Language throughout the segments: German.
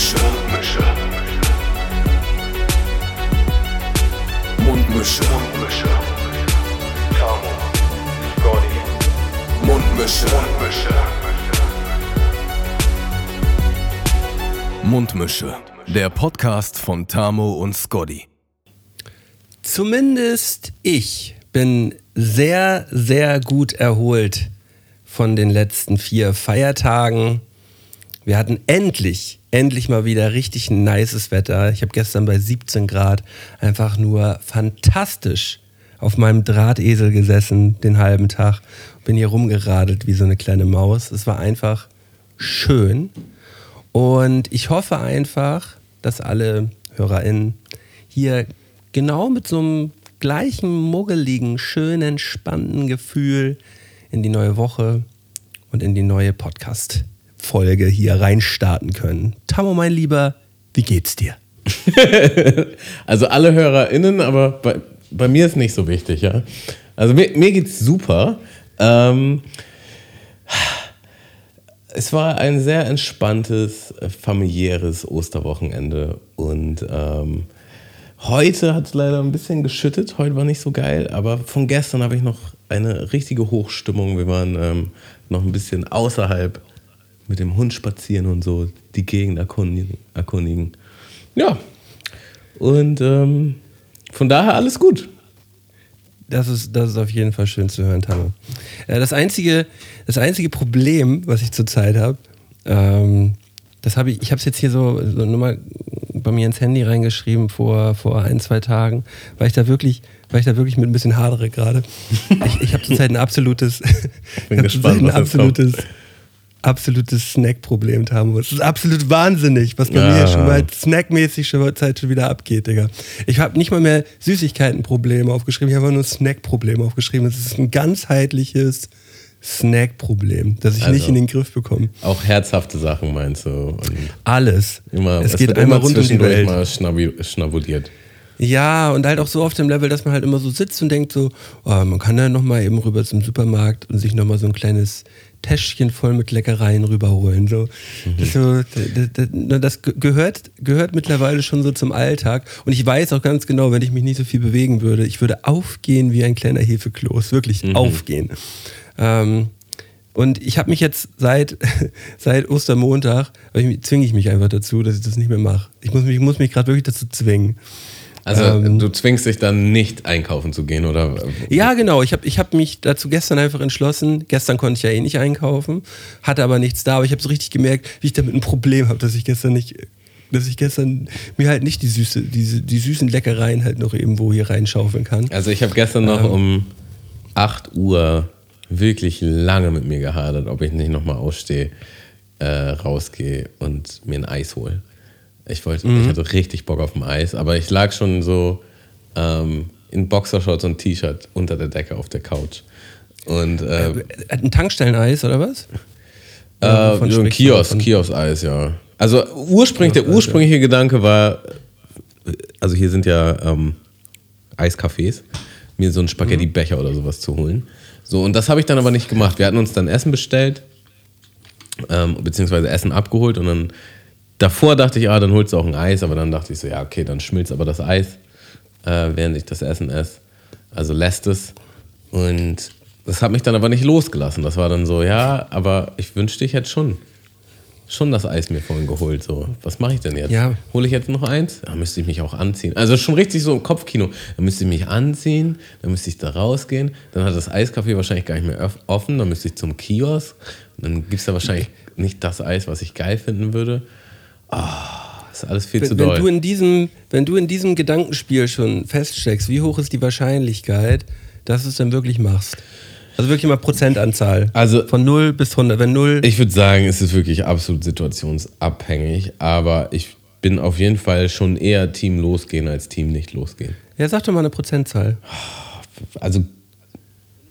Mundmische. Mundmische. Mundmische. Tamo. Scotty. Mundmische. Mundmische. Mundmische. Der Podcast von Tamo und Scotty. Zumindest ich bin sehr, sehr gut erholt von den letzten vier Feiertagen. Wir hatten endlich, endlich mal wieder richtig nices Wetter. Ich habe gestern bei 17 Grad einfach nur fantastisch auf meinem Drahtesel gesessen den halben Tag. Bin hier rumgeradelt wie so eine kleine Maus. Es war einfach schön. Und ich hoffe einfach, dass alle HörerInnen hier genau mit so einem gleichen muggeligen, schönen, spannenden Gefühl in die neue Woche und in die neue Podcast-Folge hier reinstarten können. Tammo, mein Lieber, wie geht's dir? Also alle HörerInnen, aber bei, bei mir ist nicht so wichtig, ja. Also mir, mir geht's super. Ähm, es war ein sehr entspanntes, äh, familiäres Osterwochenende und ähm, heute hat es leider ein bisschen geschüttet. Heute war nicht so geil, aber von gestern habe ich noch eine richtige Hochstimmung. Wir waren ähm, noch ein bisschen außerhalb mit dem Hund spazieren und so die Gegend erkundigen. erkundigen. Ja, und ähm, von daher alles gut. Das ist, das ist auf jeden Fall schön zu hören, Tammo. Äh, das, einzige, das einzige Problem, was ich zurzeit habe, ähm, das habe ich, ich habe es jetzt hier so, so nur mal bei mir ins Handy reingeschrieben vor, vor ein, zwei Tagen, weil ich da wirklich, weil ich da wirklich mit ein bisschen hadere gerade. Ich, ich habe zurzeit ein absolutes, ich hab gespannt, ein absolutes, absolutes Snack-Problem haben muss. Das ist absolut wahnsinnig, was bei Ja. mir schon mal snackmäßig schon Zeit schon wieder abgeht, Digga. Ich habe nicht mal mehr Süßigkeiten-Probleme aufgeschrieben, ich habe nur Snack-Probleme aufgeschrieben. Es ist ein ganzheitliches Snack-Problem, das ich Also. nicht in den Griff bekomme. Auch herzhafte Sachen meinst du? Und Alles. immer, es, geht wird einmal rund um die Welt. mal schnabuliert. Ja, und halt auch so auf dem Level, dass man halt immer so sitzt und denkt so, oh, man kann ja noch mal eben rüber zum Supermarkt und sich noch mal so ein kleines Täschchen voll mit Leckereien rüberholen. So. Das, so, das, das, das gehört, gehört mittlerweile schon so zum Alltag. Und ich weiß auch ganz genau, wenn ich mich nicht so viel bewegen würde, ich würde aufgehen wie ein kleiner Hefekloß. Wirklich aufgehen. Ähm, und ich habe mich jetzt seit, seit Ostermontag, zwinge ich mich einfach dazu, dass ich das nicht mehr mache. Ich muss mich, ich muss mich gerade wirklich dazu zwingen. Also Ähm. du zwingst dich dann nicht einkaufen zu gehen oder Ja, genau. Ich habe ich hab mich dazu gestern einfach entschlossen. Gestern konnte ich ja eh nicht einkaufen, hatte aber nichts da. Aber ich habe so richtig gemerkt, wie ich damit ein Problem habe, dass ich gestern nicht, dass ich gestern mir halt nicht die, süße, diese, die süßen Leckereien halt noch irgendwo hier reinschaufeln kann. Also ich habe gestern noch Ähm. um 8 Uhr wirklich lange mit mir gehadert, ob ich nicht nochmal ausstehe, äh, rausgehe und mir ein Eis hole. Ich wollte, Mhm. ich hatte richtig Bock auf ein Eis, aber ich lag schon so ähm, in Boxershorts und T-Shirt unter der Decke auf der Couch. Und äh, Ein Tankstelleneis oder was? Äh, wovon so ein Kiosk? Kiosk-Eis, ja. Also ursprünglich, der ursprüngliche Gedanke war, also hier sind ja ähm, Eiscafés, mir so einen Spaghetti-Becher oder sowas zu holen. So, und das habe ich dann aber nicht gemacht. Wir hatten uns dann Essen bestellt, ähm, beziehungsweise Essen abgeholt und dann davor dachte ich, ah, dann holst du auch ein Eis, aber dann dachte ich so, ja, okay, dann schmilzt aber das Eis, äh, während ich das Essen esse. Also lässt es. Und das hat mich dann aber nicht losgelassen. Das war dann so, ja, aber ich wünschte, ich hätte schon, schon das Eis mir vorhin geholt. So, was mache ich denn jetzt? Ja. Hole ich jetzt noch eins? Da müsste ich mich auch anziehen. Also schon richtig so im Kopfkino. Dann müsste ich mich anziehen, dann müsste ich da rausgehen. Dann hat das Eiscafé wahrscheinlich gar nicht mehr offen. Dann müsste ich zum Kiosk. Dann gibt es da wahrscheinlich nicht das Eis, was ich geil finden würde. Ah, ist alles viel zu Wenn, wenn, du doll. in diesem, wenn du in diesem Gedankenspiel schon feststeckst, wie hoch ist die Wahrscheinlichkeit, dass du es dann wirklich machst? Also wirklich mal Prozentanzahl. Also- von 0 bis 100. Wenn 0, Ich würde sagen, es ist wirklich absolut situationsabhängig, aber ich bin auf jeden Fall schon eher Team losgehen als Team nicht losgehen. ja, sag doch mal eine Prozentzahl. Also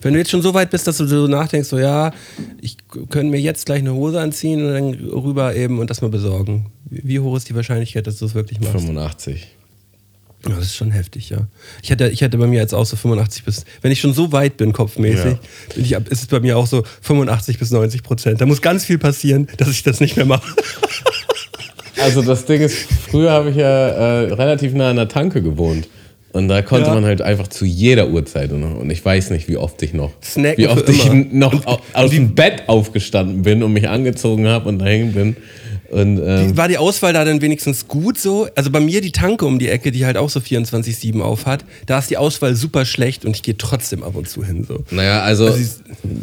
Wenn du jetzt schon so weit bist, dass du so nachdenkst, so ja, ich könnte mir jetzt gleich eine Hose anziehen und dann rüber eben und das mal besorgen. Wie hoch ist die Wahrscheinlichkeit, dass du es wirklich machst? 85. Ja, Das ist schon heftig, ja. Ich hätte, ich bei mir jetzt auch so 85 bis, wenn ich schon so weit bin, kopfmäßig, Ja. bin ich, ist es bei mir auch so 85 bis 90 Prozent. Da muss ganz viel passieren, dass ich das nicht mehr mache. Also das Ding ist, früher habe ich ja äh, relativ nah an der Tanke gewohnt. Und da konnte Ja. man halt einfach zu jeder Uhrzeit. Und, und ich weiß nicht, wie oft ich noch, Snacken wie oft ich immer. noch au- aus dem Bett aufgestanden bin und mich angezogen habe und dahin bin. Und ähm, War die Auswahl da dann wenigstens gut so? Also bei mir die Tanke um die Ecke, die halt auch so 24-7 auf hat, da ist die Auswahl super schlecht und ich gehe trotzdem ab und zu hin so. naja, also, Also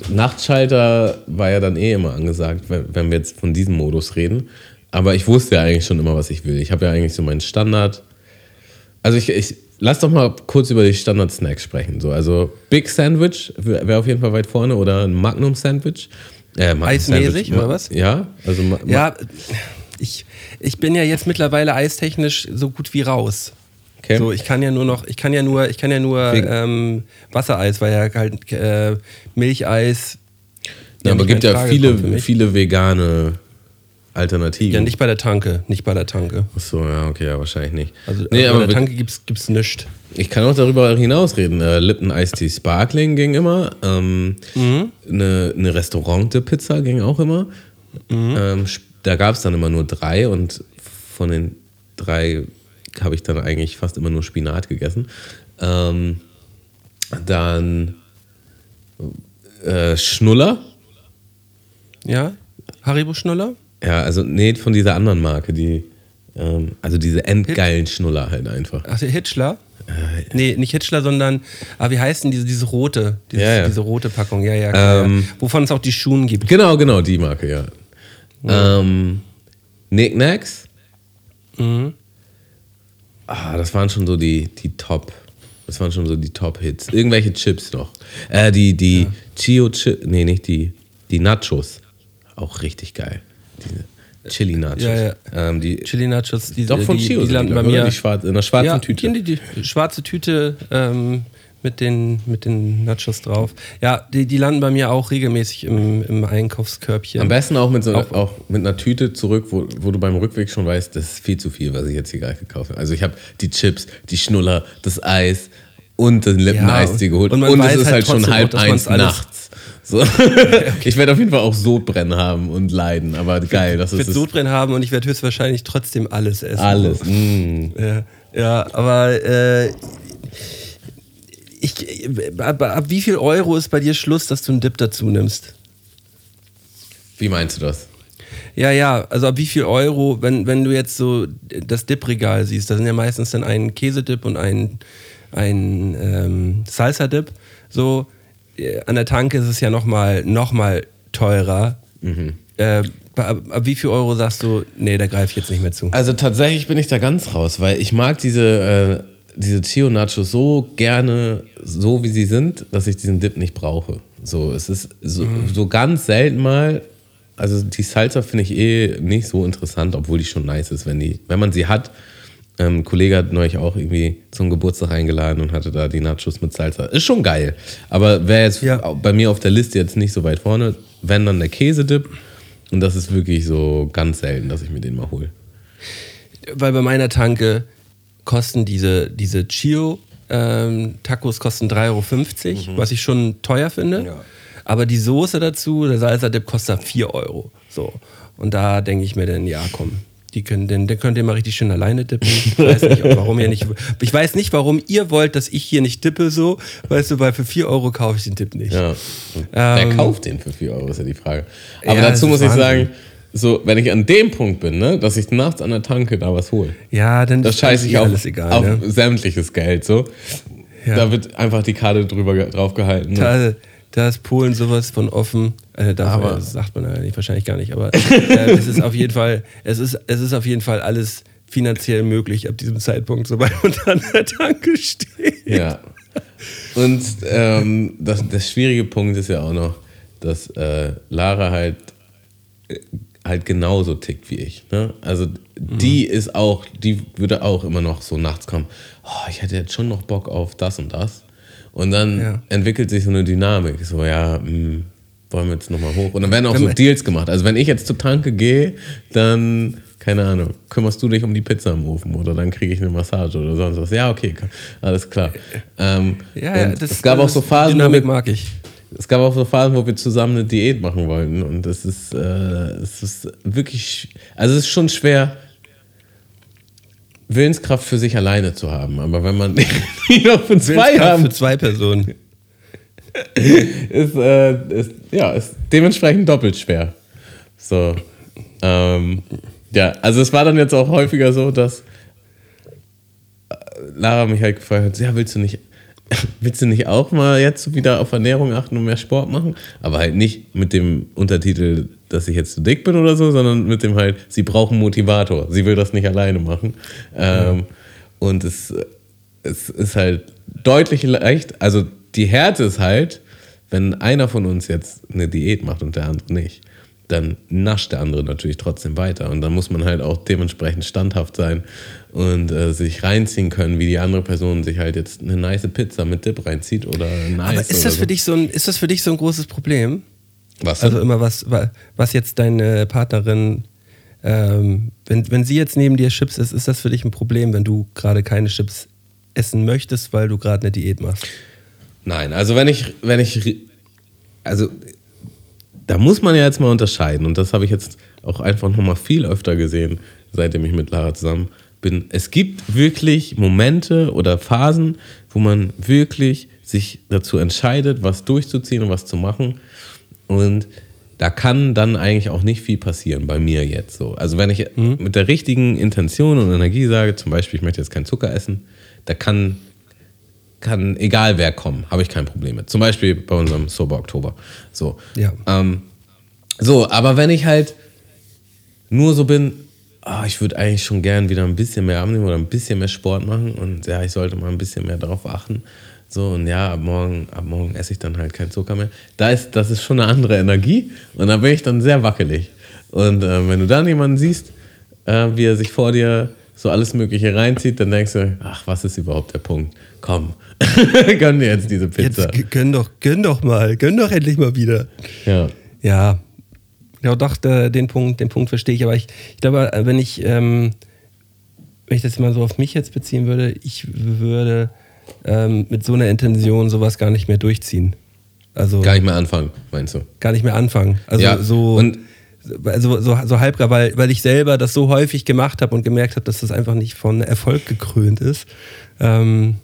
Nachtschalter war ja dann eh immer angesagt, wenn, wenn wir jetzt von diesem Modus reden. Aber ich wusste ja eigentlich schon immer, was ich will. Ich habe ja eigentlich so meinen Standard. Also ich, ich lass doch mal kurz über die Standard-Snacks sprechen. So, also Big Sandwich wäre auf jeden Fall weit vorne oder ein Magnum Sandwich. Äh, Magnum Eismäßig, oder was? Ja, also Ma- Ja, ich, ich bin ja jetzt mittlerweile eistechnisch so gut wie raus. Okay. So, ich kann ja nur noch, ich kann ja nur, ich kann ja nur ähm, Wassereis, weil ja halt äh, Milcheis. Ja, aber gibt ja viele, viele vegane Alternativen. Ja, nicht bei der Tanke, nicht bei der Tanke. Achso, ja, okay, ja, wahrscheinlich nicht. Also, nee, also aber bei der Tanke gibt's, gibt's nichts. Ich kann auch darüber hinausreden. Äh, Iced Tea Sparkling ging immer. Ähm, Mhm. Eine, eine Restaurante-Pizza ging auch immer. Mhm. Ähm, da gab es dann immer nur drei und von den drei habe ich dann eigentlich fast immer nur Spinat gegessen. Ähm, dann äh, Schnuller. Ja? Haribo Schnuller? Ja, also nee, von dieser anderen Marke, die, ähm, also diese endgeilen Schnuller halt einfach. Ach, der Hitchler? Nee, nicht Hitchler, sondern, ah, wie heißt denn diese, diese rote, dieses, Ja, ja. diese rote Packung, ja, ja, klar, Ähm, ja. Wovon es auch die Schuhen gibt. Genau, genau, die Marke, ja. Ähm, Knickknacks. Mhm. Ah, das waren schon so die, die Top. Das waren schon so die Top-Hits. Irgendwelche Chips noch. Äh, die, die Chio Chips. Nee, nicht die. Die Nachos. Auch richtig geil. Diese Chili Nachos. Ja, ja. Ähm, die, Chili Nachos, die, doch von die, Chio die landen bei mir. Die schwarz, in einer schwarzen ja, Tüte. Die, die, die schwarze Tüte ähm, mit, den, mit den Nachos drauf. Ja, die, die landen bei mir auch regelmäßig im, im Einkaufskörbchen. Am besten auch mit, so, Auch- auch, mit einer Tüte zurück, wo, wo du beim Rückweg schon weißt, das ist viel zu viel, was ich jetzt hier gerade gekauft habe. Also ich habe die Chips, die Schnuller, das Eis und den Lippeneistee und- geholt. und Und, man es ist halt halt schon halb eins nachts. So. Ich werde auf jeden Fall auch Sodbrennen haben und leiden, aber geil, das ich werde. Sodbrennen haben und ich werde höchstwahrscheinlich trotzdem alles essen. alles. Mm. Ja, ja aber äh, ich, ab, ab wie viel Euro ist bei dir Schluss, dass du einen Dip dazu nimmst? Wie meinst du das? Ja, ja, also ab wie viel Euro, wenn, wenn du jetzt so das Dip-Regal siehst, da sind ja meistens dann ein Käsedip und ein, ein ähm, Salsa-Dip. So, an der Tanke ist es ja nochmal noch mal teurer. Äh, ab, ab wie viel Euro sagst du, nee, da greife ich jetzt nicht mehr zu? Also tatsächlich bin ich da ganz raus, weil ich mag diese, äh, diese Chio Nachos so gerne, so wie sie sind, dass ich diesen Dip nicht brauche. So, es ist so, so ganz selten mal. Also die Salsa finde ich eh nicht so interessant, obwohl die schon nice ist, wenn die, wenn man sie hat. Ähm, ein Kollege hat neulich auch irgendwie zum Geburtstag eingeladen und hatte da die Nachos mit Salsa. Ist schon geil. Aber wäre jetzt Ja. bei mir auf der Liste jetzt nicht so weit vorne. Wenn dann der Käsedip. Und das ist wirklich so ganz selten, dass ich mir den mal hole. weil bei meiner Tanke kosten diese, diese Chio ähm, Tacos kosten 3,50 Euro, was ich schon teuer finde. Aber die Soße dazu, der Salsa-Dip kostet 4 Euro. So. Und da denke ich mir dann, ja komm, die können, den, den könnt ihr mal richtig schön alleine dippen. Ich weiß nicht, warum ihr nicht. Ich weiß nicht, warum ihr wollt, dass ich hier nicht dippe so. Weißt du, weil für 4 Euro kaufe ich den Tipp nicht. Ja. Wer Ähm, kauft den für 4 Euro, ist ja die Frage. Aber Ja, dazu muss ich sagen, so, wenn ich an dem Punkt bin, ne, dass ich nachts an der Tanke da was hole, Ja, dann das scheiße ich eh auf, alles egal. auf ne? sämtliches Geld. So. Ja. Da wird einfach die Karte drüber ge- drauf gehalten. Ne? Da, ist Polen sowas von offen. Äh, Aber- man, das sagt man ja nicht, wahrscheinlich gar nicht, aber äh, es ist auf jeden Fall, es ist, es ist auf jeden Fall alles finanziell möglich ab diesem Zeitpunkt, sobald man an der Tanke steht. Ja. Und ähm, das, das schwierige Punkt ist ja auch noch, dass äh, Lara halt, äh, halt genauso tickt wie ich. Ne? Also die ist auch, die würde auch immer noch so nachts kommen, oh, ich hätte jetzt schon noch Bock auf das und das. Und dann Ja. entwickelt sich so eine Dynamik. So, ja, mh, wollen wir jetzt nochmal hoch. Und dann werden auch Wenn so Deals gemacht. Also wenn ich jetzt zur Tanke gehe, dann, keine Ahnung, kümmerst du dich um die Pizza im Ofen oder dann kriege ich eine Massage oder sonst was. Ja, okay, alles klar. Ähm, Ja, ja, das, es gab das auch so Phasen, wo Dynamik wir, mag ich. es gab auch so Phasen, wo wir zusammen eine Diät machen wollten und es ist, äh, es ist wirklich, also es ist schon schwer, Willenskraft für sich alleine zu haben. Aber wenn man die noch für zwei haben, für zwei Personen. ist, äh, ist, ja, ist dementsprechend doppelt schwer. So. Ähm, ja, also es war dann jetzt auch häufiger so, dass äh, Lara mich halt gefragt hat, ja, willst du nicht, willst du nicht auch mal jetzt wieder auf Ernährung achten und mehr Sport machen? Aber halt nicht mit dem Untertitel, dass ich jetzt zu dick bin oder so, sondern mit dem halt, sie brauchen Motivator. Sie will das nicht alleine machen. Ähm, und es, es ist halt deutlich leicht, also die Härte ist halt, wenn einer von uns jetzt eine Diät macht und der andere nicht, dann nascht der andere natürlich trotzdem weiter. Und dann muss man halt auch dementsprechend standhaft sein und äh, sich reinziehen können, wie die andere Person sich halt jetzt eine nice Pizza mit Dip reinzieht oder ein Aber ist das, so. für dich so ein, ist das für dich so ein großes Problem? Was? Also immer was, wa- was jetzt deine Partnerin, ähm, wenn, wenn sie jetzt neben dir Chips isst, ist das für dich ein Problem, wenn du gerade keine Chips essen möchtest, weil du gerade eine Diät machst? Nein, also wenn ich, wenn ich, also da muss man ja jetzt mal unterscheiden und das habe ich jetzt auch einfach nochmal viel öfter gesehen, seitdem ich mit Lara zusammen bin. Es gibt wirklich Momente oder Phasen, wo man wirklich sich dazu entscheidet, was durchzuziehen und was zu machen und da kann dann eigentlich auch nicht viel passieren, bei mir jetzt so. Also wenn ich mit der richtigen Intention und Energie sage, zum Beispiel, ich möchte jetzt keinen Zucker essen, da kann kann egal wer kommen, habe ich kein Problem mit. Zum Beispiel bei unserem Sober Oktober. So. Ja. Ähm, so, aber wenn ich halt nur so bin, ah, ich würde eigentlich schon gern wieder ein bisschen mehr abnehmen oder ein bisschen mehr Sport machen und ja, ich sollte mal ein bisschen mehr darauf achten. So, und ja, ab morgen, ab morgen esse ich dann halt keinen Zucker mehr. Da ist, das ist schon eine andere Energie und da bin ich dann sehr wackelig. Und äh, wenn du dann jemanden siehst, äh, wie er sich vor dir so alles Mögliche reinzieht, dann denkst du, ach, was ist überhaupt der Punkt? Komm, gönn dir jetzt diese Pizza. Jetzt gönn doch, gönn doch mal, gönn doch endlich mal wieder. ja. Ja, ja doch, da- den Punkt, den Punkt verstehe ich. Aber ich, ich glaube, äh, wenn ich, ähm, wenn ich das mal so auf mich jetzt beziehen würde, ich würde ähm, mit so einer Intention sowas gar nicht mehr durchziehen. Also Gar nicht mehr anfangen, meinst du? gar nicht mehr anfangen. Also Ja, so, und- also so, so halb, weil, weil ich selber das so häufig gemacht habe und gemerkt habe, dass das einfach nicht von Erfolg gekrönt ist. Ähm,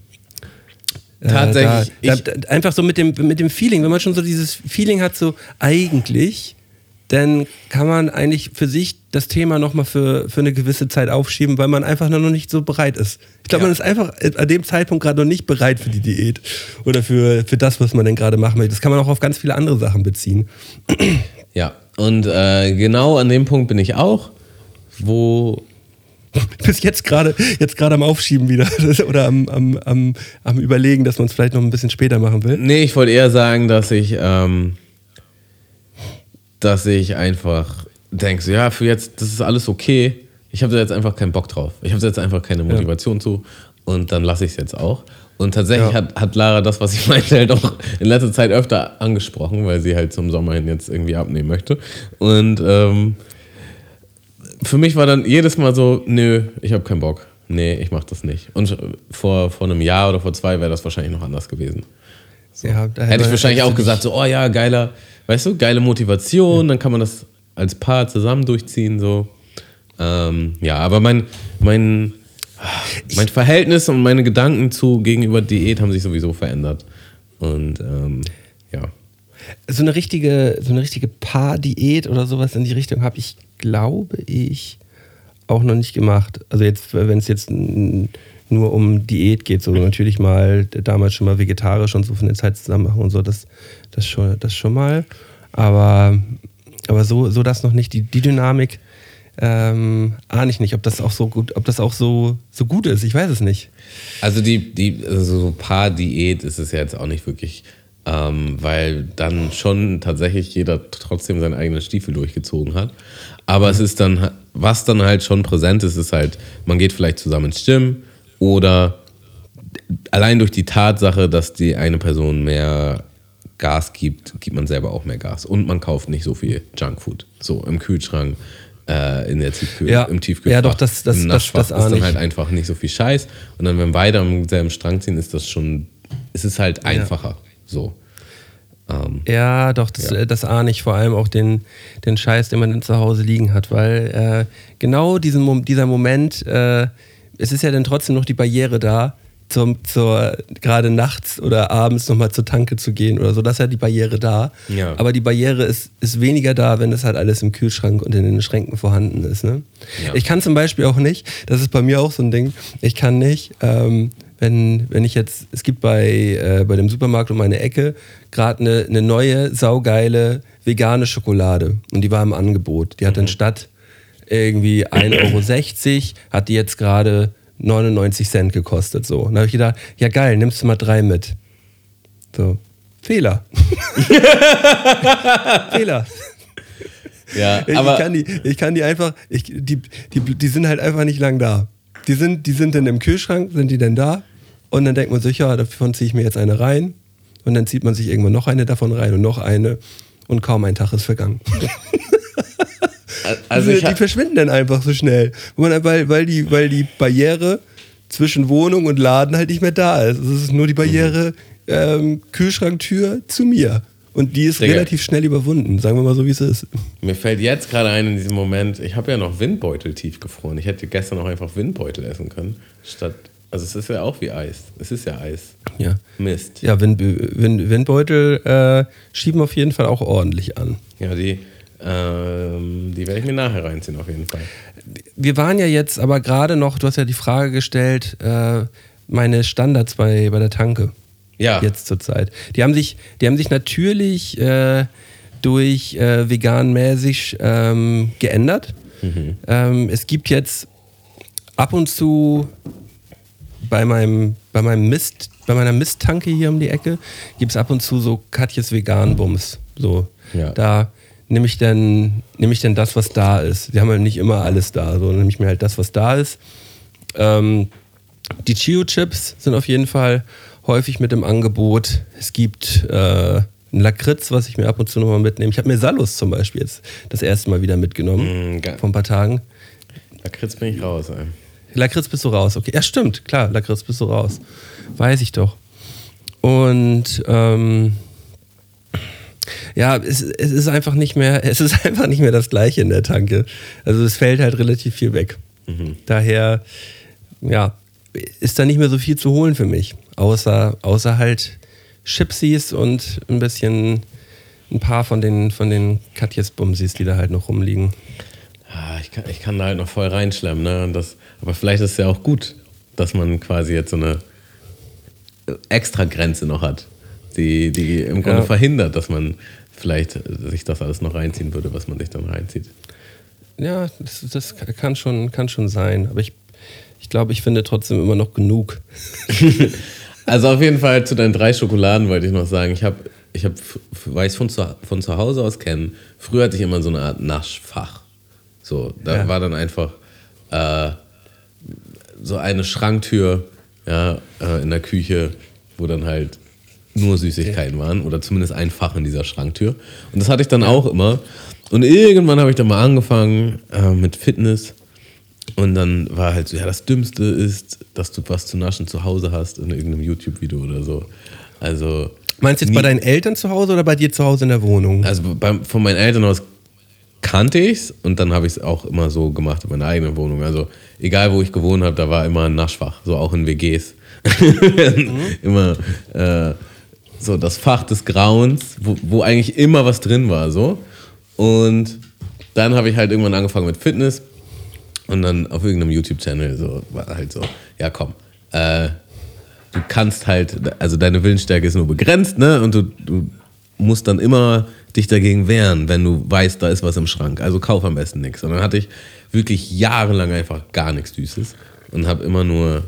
äh, Tatsächlich, Da, ich- da, einfach so mit dem, mit dem Feeling, wenn man schon so dieses Feeling hat, so eigentlich, dann kann man eigentlich für sich das Thema nochmal für, für eine gewisse Zeit aufschieben, weil man einfach noch nicht so bereit ist. Ich glaube, Ja. man ist einfach an dem Zeitpunkt gerade noch nicht bereit für die Diät oder für, für das, was man denn gerade machen möchte. Das kann man auch auf ganz viele andere Sachen beziehen. Ja, und äh, genau an dem Punkt bin ich auch, wo bis jetzt gerade jetzt gerade am Aufschieben wieder oder am, am, am, am Überlegen, dass man es vielleicht noch ein bisschen später machen will. Nee, ich wollte eher sagen, dass ich, ähm, dass ich einfach denke, so, ja, für jetzt, das ist alles okay. Ich habe da jetzt einfach keinen Bock drauf. Ich habe da jetzt einfach keine Motivation zu und dann lasse ich es jetzt auch. Und tatsächlich Ja. hat, hat Lara das, was ich meinte, halt auch in letzter Zeit öfter angesprochen, weil sie halt zum Sommer hin jetzt irgendwie abnehmen möchte. Und ähm, für mich war dann jedes Mal so, nö, ich habe keinen Bock. Nee, ich mache das nicht. Und vor, vor einem Jahr oder vor zwei wäre das wahrscheinlich noch anders gewesen. Ja, da Hätte ich wahrscheinlich auch gesagt, so, oh ja, geiler, weißt du, geile Motivation, dann kann man das als Paar zusammen durchziehen, so. Ähm, ja, aber mein, mein, mein Verhältnis und meine Gedanken zu gegenüber Diät haben sich sowieso verändert. Und ähm, ja. so eine richtige, so eine richtige Paar-Diät oder sowas in die Richtung habe ich, glaube ich, auch noch nicht gemacht. Also jetzt, wenn es jetzt n- nur um Diät geht, so natürlich mal damals schon mal vegetarisch und so von der Zeit zusammen machen und so, das, das schon, das schon mal. Aber, aber so, so das noch nicht. Die, die Dynamik ähm, ahne ich nicht, ob das auch so gut, ob das auch so, so gut ist. Ich weiß es nicht. Also die, die also so Paar-Diät ist es ja jetzt auch nicht wirklich, ähm, weil dann schon tatsächlich jeder trotzdem seinen eigenen Stiefel durchgezogen hat. Aber es ist dann, was dann halt schon präsent ist, ist halt, man geht vielleicht zusammen ins Gym oder allein durch die Tatsache, dass die eine Person mehr Gas gibt, gibt man selber auch mehr Gas. Und man kauft nicht so viel Junkfood. So im Kühlschrank, äh, in der Tiefkühl, Ja. im Tiefkühlfach. Ja, doch, das- das- Im das- Naschfach das ist dann halt einfach nicht so viel Scheiß. Und dann, wenn beide am selben Strang ziehen, ist das schon, es ist halt einfacher. So. Ähm, Ja, doch, das, Ja. das ahne ich vor allem auch den, den Scheiß, den man dann zu Hause liegen hat, weil äh, genau diesen, dieser Moment, äh, es ist ja dann trotzdem noch die Barriere da, zum, zur, gerade nachts oder abends nochmal zur Tanke zu gehen oder so. Das ist ja die Barriere da. Ja. Aber die Barriere ist, ist weniger da, wenn das halt alles im Kühlschrank und in den Schränken vorhanden ist. Ne? Ja. Ich kann zum Beispiel auch nicht, das ist bei mir auch so ein Ding, ich kann nicht, ähm, wenn, wenn ich jetzt, es gibt bei, äh, bei dem Supermarkt um meine Ecke gerade eine, eine neue, saugeile vegane Schokolade und die war im Angebot. Die hat dann statt irgendwie 1,60 Euro, hat die jetzt gerade 99 Cent gekostet. So. Und da habe ich gedacht, ja geil, nimmst du mal drei mit. So. Fehler. Fehler. Ja, Ich, aber ich, kann die, ich kann die einfach, ich, die, die, die sind halt einfach nicht lang da. Die sind, die sind dann im Kühlschrank, sind die denn da? Und dann denkt man sich, ja, davon ziehe ich mir jetzt eine rein. Und dann zieht man sich irgendwann noch eine davon rein und noch eine. Und kaum ein Tag ist vergangen. also die, die verschwinden dann einfach so schnell. Weil, weil, die, weil die Barriere zwischen Wohnung und Laden halt nicht mehr da ist. Es ist nur die Barriere ähm, Kühlschranktür zu mir. Und die ist Digga. relativ schnell überwunden, sagen wir mal so, wie es ist. mir fällt jetzt gerade ein in diesem Moment, ich habe ja noch Windbeutel tiefgefroren. Ich hätte gestern auch einfach Windbeutel essen können. Statt, also es ist ja auch wie Eis. Es ist ja Eis. Ja. Mist. Ja, Wind, Wind, Windbeutel äh, schieben auf jeden Fall auch ordentlich an. Ja, die, ähm, die werde ich mir nachher reinziehen auf jeden Fall. Wir waren ja jetzt aber gerade noch, du hast ja die Frage gestellt, äh, meine Standards bei, bei der Tanke. Ja. Jetzt zur Zeit. Die haben sich, die haben sich natürlich äh, durch äh, veganmäßig ähm, geändert. Ähm, es gibt jetzt ab und zu bei meinem, bei meinem Mist, bei meiner Misttanke hier um die Ecke, gibt es ab und zu so Katjes Vegan-Bums. So. Ja. Da nehme ich dann, nehme ich dann das, was da ist. Die haben halt nicht immer alles da, so dann nehme ich mir halt das, was da ist. Ähm, die Chio-Chips sind auf jeden Fall häufig mit im Angebot. Es gibt äh, ein Lakritz, was ich mir ab und zu nochmal mitnehme. Ich habe mir Salus zum Beispiel jetzt das erste Mal wieder mitgenommen, Mm, vor ein paar Tagen. Lakritz bin ich raus, ey. Lakritz bist du raus, okay. Ja, stimmt, klar, Lakritz bist du raus. Weiß ich doch. Und ähm, ja, es, es ist einfach nicht mehr, es ist einfach nicht mehr das Gleiche in der Tanke. Also es fällt halt relativ viel weg. Daher, ja, ist da nicht mehr so viel zu holen für mich. Außer, außer halt Chipsies und ein bisschen ein paar von den, von den Katjes Bumsis, die da halt noch rumliegen. Ah, ich, kann, ich kann da halt noch voll reinschlemmen, ne? Und das, aber vielleicht ist es ja auch gut, dass man quasi jetzt so eine extra Grenze noch hat, die, die im Grunde Ja. verhindert, dass man vielleicht sich das alles noch reinziehen würde, was man sich dann reinzieht. Ja, das, das kann, schon, kann schon sein. Aber ich, ich glaube, ich finde trotzdem immer noch genug. Also auf jeden Fall zu deinen drei Schokoladen wollte ich noch sagen. Ich habe, ich hab, weil ich es von zu, von zu Hause aus kenne, früher hatte ich immer so eine Art Naschfach. So, da Ja. war dann einfach äh, so eine Schranktür ja, äh, in der Küche, wo dann halt nur Süßigkeiten waren oder zumindest ein Fach in dieser Schranktür. Und das hatte ich dann auch immer. Und irgendwann habe ich dann mal angefangen äh, mit Fitness. Und dann war halt so, ja, das Dümmste ist, dass du was zu naschen zu Hause hast in irgendeinem YouTube-Video oder so. Also, Meinst du jetzt Nie- bei deinen Eltern zu Hause oder bei dir zu Hause in der Wohnung? also beim, von meinen Eltern aus kannte ich es und dann habe ich es auch immer so gemacht in meiner eigenen Wohnung. Also egal, wo ich gewohnt habe, da war immer ein Naschfach, so auch in WGs. immer äh, so das Fach des Grauens, wo, wo eigentlich immer was drin war. so Und dann habe ich halt irgendwann angefangen mit Fitness und dann auf irgendeinem YouTube-Channel so war halt so, ja komm, äh, du kannst halt, also deine Willensstärke ist nur begrenzt, ne? Und du, du musst dann immer dich dagegen wehren, wenn du weißt, da ist was im Schrank. Also kauf am besten nichts. Und dann hatte ich wirklich jahrelang einfach gar nichts Süßes und habe immer nur,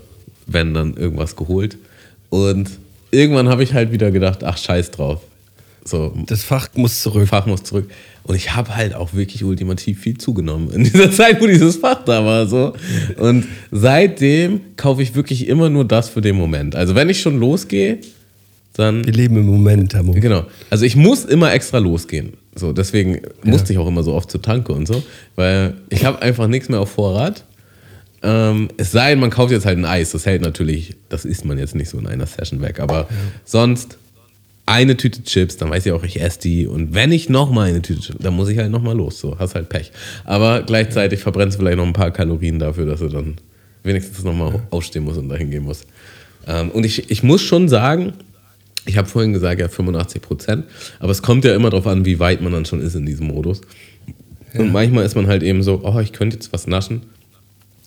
wenn dann irgendwas geholt. Und irgendwann habe ich halt wieder gedacht, ach scheiß drauf. So, Das Fach muss zurück. Fach muss zurück. Und ich habe halt auch wirklich ultimativ viel zugenommen in dieser Zeit, wo dieses Fach da war. So. Und seitdem kaufe ich wirklich immer nur das für den Moment. Also wenn ich schon losgehe, dann Wir leben im Moment, Tamo. Genau. Also ich muss immer extra losgehen. So, deswegen musste ich auch immer so oft zur Tanke und so, weil ich habe einfach nichts mehr auf Vorrat. Ähm, es sei denn, man kauft jetzt halt ein Eis. Das hält natürlich, das isst man jetzt nicht so in einer Session weg. Aber sonst eine Tüte Chips, dann weiß ich auch, ich esse die. Und wenn ich nochmal eine Tüte Chips, dann muss ich halt nochmal los. So, hast halt Pech. Aber gleichzeitig verbrennst du vielleicht noch ein paar Kalorien dafür, dass du dann wenigstens nochmal aufstehen muss und dahin gehen muss. Ähm, und ich, ich muss schon sagen, ich habe vorhin gesagt, ja, 85 Prozent, aber es kommt ja immer darauf an, wie weit man dann schon ist in diesem Modus. Und manchmal ist man halt eben so, oh, ich könnte jetzt was naschen.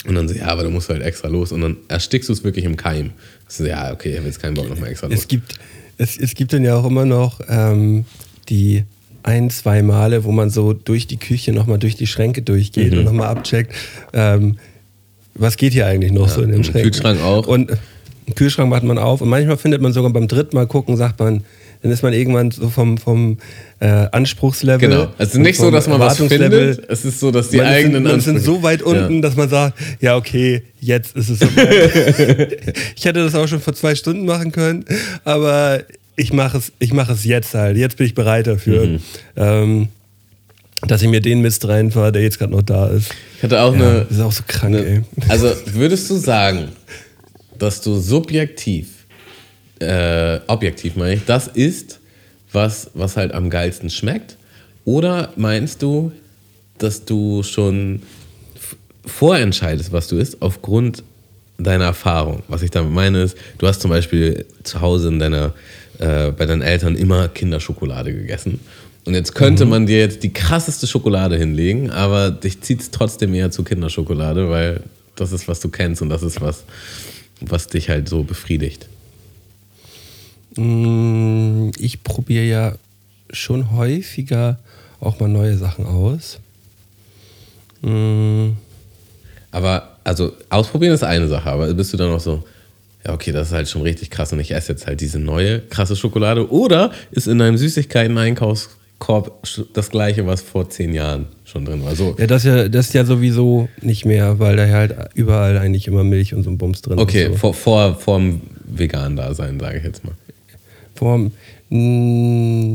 Und dann so, ja, aber du musst halt extra los. Und dann erstickst du es wirklich im Keim. So, ja, okay, ich habe jetzt keinen Bock nochmal extra los. Es gibt, es, es gibt dann ja auch immer noch ähm, die ein, zwei Male, wo man so durch die Küche nochmal durch die Schränke durchgeht Mhm. und nochmal abcheckt, ähm, was geht hier eigentlich noch so in dem und Schrank. Kühlschrank auch. Und den Kühlschrank macht man auf und manchmal findet man sogar beim dritten Mal gucken, sagt man, dann ist man irgendwann so vom, vom äh, Anspruchslevel. Genau. Es ist nicht so, dass man was findet. Es ist so, dass die man eigenen sind, man sind Ansprüche- so weit unten, Ja. dass man sagt, ja okay, jetzt ist es soweit. ich hätte das auch schon vor zwei Stunden machen können, aber ich mache es, ich mache es jetzt halt. Jetzt bin ich bereit dafür, Mhm. ähm, dass ich mir den Mist reinfahre, der jetzt gerade noch da ist. Ich hatte auch Ja, eine. das ist auch so krank, ey. eine also würdest du sagen, dass du subjektiv, äh, objektiv meine ich, das ist, was, was halt am geilsten schmeckt? Oder meinst du, dass du schon vorentscheidest, was du isst, aufgrund deiner Erfahrung? Was ich damit meine ist, du hast zum Beispiel zu Hause in deiner, äh, bei deinen Eltern immer Kinderschokolade gegessen. Und jetzt könnte man dir jetzt die krasseste Schokolade hinlegen, aber dich zieht es trotzdem eher zu Kinderschokolade, weil das ist, was du kennst und das ist was, was dich halt so befriedigt. Mm, Ich probiere ja schon häufiger auch mal neue Sachen aus. Mm, Aber, also, ausprobieren ist eine Sache, aber bist du dann auch so, ja, okay, das ist halt schon richtig krass und ich esse jetzt halt diese neue krasse Schokolade? Oder ist in deinem Süßigkeiten-Einkaufskorb das gleiche, was vor zehn Jahren schon drin war? So, Ja, das ist ja, das ist ja sowieso nicht mehr, weil da ja halt überall eigentlich immer Milch und so ein Bums drin okay, ist. So. vor, vor, vorm Vegan-Dasein, sage ich jetzt mal. Form. mm,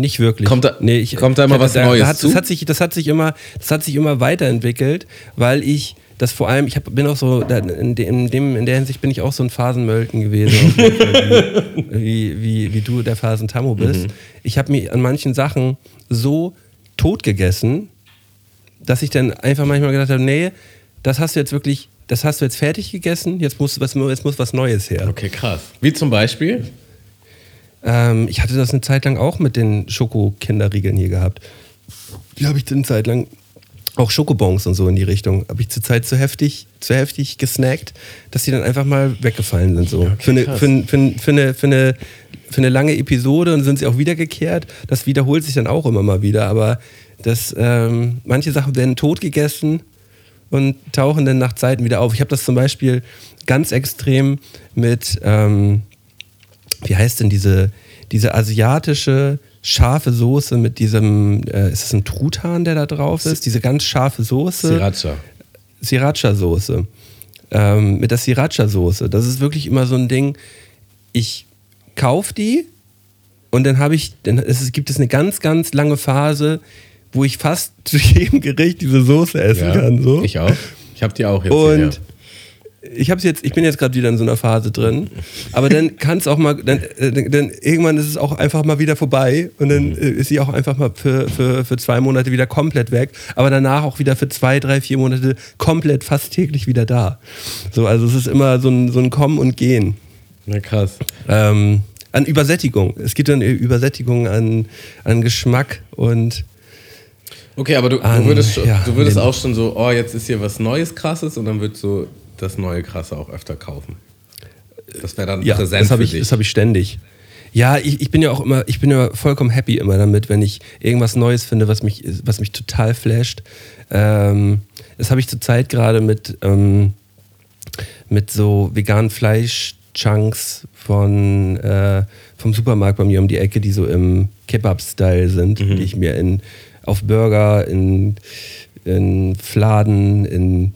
Nicht wirklich. Kommt da- kommt da immer was Neues hat, zu? Das hat, sich, das, hat sich immer, das hat sich immer weiterentwickelt, weil ich das vor allem, ich hab, bin auch so, da- in, dem, in, der Hinsicht bin ich auch so ein Phasenmölken gewesen, Fall, wie, wie, wie, wie du der Phasentammo bist. Mhm. Ich habe mich an manchen Sachen so tot gegessen, dass ich dann einfach manchmal gedacht habe, nee, das hast du jetzt wirklich, das hast du jetzt fertig gegessen, jetzt muss was, jetzt muss was Neues her. Okay, krass. Wie zum Beispiel? Ähm, ich hatte das eine Zeit lang auch mit den Schoko-Kinderriegeln hier gehabt. Die habe ich eine Zeit lang auch Schokobons und so in die Richtung. Habe ich zur Zeit zu heftig, zu heftig gesnackt, dass die dann einfach mal weggefallen sind. So. für, eine, für, für, für, eine, für, eine, für eine lange Episode und sind sie auch wiedergekehrt. Das wiederholt sich dann auch immer mal wieder. Aber das, ähm, manche Sachen werden tot gegessen und tauchen dann nach Zeiten wieder auf. Ich habe das zum Beispiel ganz extrem mit, ähm, wie heißt denn diese, diese asiatische scharfe Soße mit diesem, äh, ist es ein Truthahn, der da drauf ist? Diese ganz scharfe Soße. Sriracha. Sriracha-Soße. Ähm, mit der Sriracha-Soße. Das ist wirklich immer so ein Ding. Ich kaufe die und dann habe ich, dann es, gibt es eine ganz, ganz lange Phase, wo ich fast zu jedem Gericht diese Soße essen Ja, kann. So. Ich auch. Ich habe die auch jetzt. Und hier, ich habe jetzt, ich bin jetzt gerade wieder in so einer Phase drin, aber dann kann es auch mal, dann, äh, dann irgendwann ist es auch einfach mal wieder vorbei und dann äh, ist sie auch einfach mal für, für, für zwei Monate wieder komplett weg, aber danach auch wieder für zwei, drei, vier Monate komplett fast täglich wieder da. So, also es ist immer so ein, so ein Kommen und Gehen. ja, krass. Ähm, an Übersättigung. Es gibt dann Übersättigung an, an Geschmack und Okay, aber du, du An- würdest, schon- ja, du würdest auch schon so, oh, jetzt ist hier was Neues, krasses und dann würdest du das neue Krasse auch öfter kaufen. Das wäre dann Ja, präsent das habe ich, das hab ich ständig. Ja, ich, ich bin ja auch immer, ich bin ja vollkommen happy immer damit, wenn ich irgendwas Neues finde, was mich, was mich total flasht. Ähm, das habe ich zurzeit gerade mit, ähm, mit so veganen Fleisch-Chunks von, äh, vom Supermarkt bei mir um die Ecke, die so im Kebab-Style sind, Mhm. die ich mir in, auf Burger, in, in Fladen, in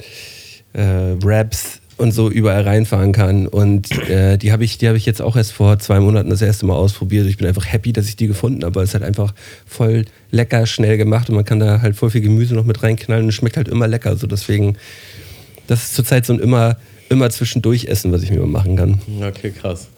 äh, Wraps und so überall reinfahren kann. Und äh, die habe ich, habe ich jetzt auch erst vor zwei Monaten das erste Mal ausprobiert. Ich bin einfach happy, dass ich die gefunden habe. Es ist halt einfach voll lecker, schnell gemacht und man kann da halt voll viel Gemüse noch mit reinknallen und es schmeckt halt immer lecker. So deswegen, das ist zurzeit so ein immer, immer zwischendurch Essen, was ich mir mal machen kann. Okay, krass.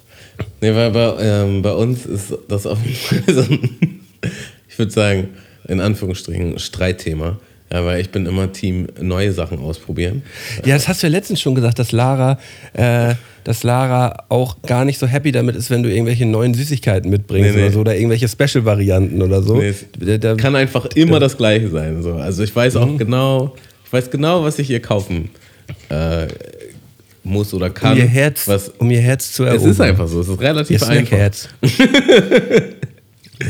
Nee, weil bei, ähm, bei uns ist das auf jeden Fall so ein, ich würde sagen, in Anführungsstrichen, Streitthema. Aber ich bin immer Team neue Sachen ausprobieren. Ja, das hast du ja letztens schon gesagt, dass Lara, äh, dass Lara auch gar nicht so happy damit ist, wenn du irgendwelche neuen Süßigkeiten mitbringst Nee, nee. oder so oder irgendwelche Special-Varianten oder so. Nee, es Da- da- kann einfach immer das Gleiche sein. So. Also ich weiß Mhm. auch genau, ich weiß genau, was ich ihr kaufen äh, muss oder kann. um ihr Herz, was, um ihr Herz zu es erobern. ist einfach so, es ist Ihr relativ einfach. Snackherz.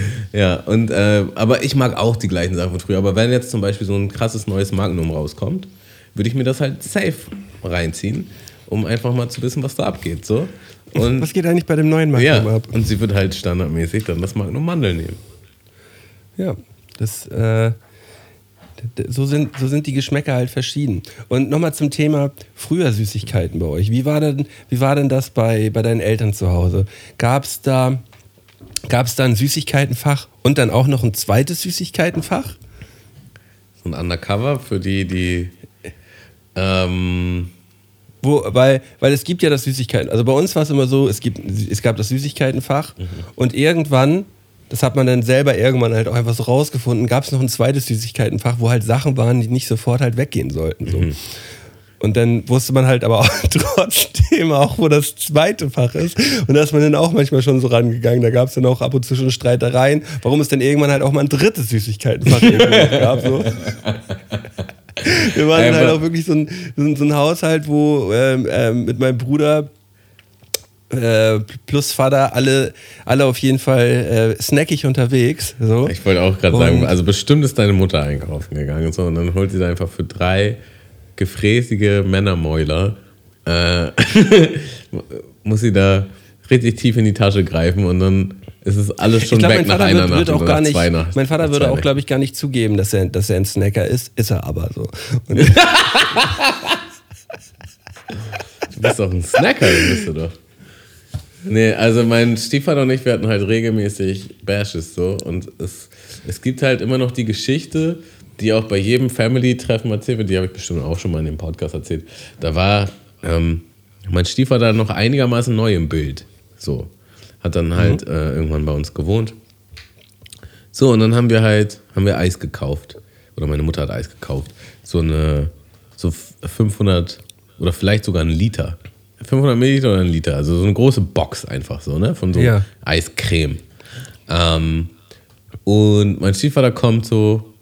Ja, und äh, aber ich mag auch die gleichen Sachen von früher. Aber wenn jetzt zum Beispiel so ein krasses neues Magnum rauskommt, würde ich mir das halt safe reinziehen, um einfach mal zu wissen, was da abgeht. So. Und, Was geht eigentlich bei dem neuen Magnum ja, ab? und sie wird halt standardmäßig dann das Magnum Mandel nehmen. Ja, das, äh, so, sind, so sind die Geschmäcker halt verschieden. Und nochmal zum Thema früher Süßigkeiten bei euch. Wie war denn, wie war denn das bei, bei deinen Eltern zu Hause? Gab es da, gab's da ein Süßigkeitenfach und dann auch noch ein zweites Süßigkeitenfach? So ein Undercover für die, die ähm, Wo, weil, weil es gibt ja das Süßigkeiten. Also bei uns war es immer so, es, gibt, es gab das Süßigkeitenfach und irgendwann, das hat man dann selber irgendwann halt auch einfach so rausgefunden, gab es noch ein zweites Süßigkeitenfach, wo halt Sachen waren, die nicht sofort halt weggehen sollten. So. Und dann wusste man halt aber auch trotzdem auch, wo das zweite Fach ist. Und da ist man dann auch manchmal schon so rangegangen. Da gab es dann auch ab und zu schon Streitereien, warum es dann irgendwann halt auch mal ein drittes Süßigkeitenfach gab. So. Wir waren dann halt auch wirklich so ein, so ein, Haushalt, wo ähm, ähm, mit meinem Bruder äh, plus Vater alle, alle auf jeden Fall äh, snackig unterwegs. So. Ich wollte auch gerade sagen, also bestimmt ist deine Mutter einkaufen gegangen und so, und dann holt sie da einfach für drei gefräßige Männermäuler, äh, muss sie da richtig tief in die Tasche greifen und dann ist es alles schon ich glaube, weg mein nach Vater einer wird, Nacht auch gar nach nicht. zwei Nacht. mein Vater würde auch, glaube ich, gar nicht zugeben, dass er, dass er ein Snacker ist. Ist er aber so. Du bist doch ein Snacker, bist du doch. Nee, also mein Stiefvater und ich, wir hatten halt regelmäßig Bashes so und es, es gibt halt immer noch die Geschichte, die auch bei jedem Family-Treffen erzählt wird, die habe ich bestimmt auch schon mal in dem Podcast erzählt. Da war ähm, mein Stiefvater noch einigermaßen neu im Bild. So. Hat dann halt äh, irgendwann bei uns gewohnt. So, und dann haben wir halt, haben wir Eis gekauft. Oder meine Mutter hat Eis gekauft. So eine, so 500 oder vielleicht sogar ein Liter. 500 Milliliter oder ein Liter. Also so eine große Box einfach so, ne? Von so Ja. Eiscreme. Ähm, und mein Stiefvater kommt so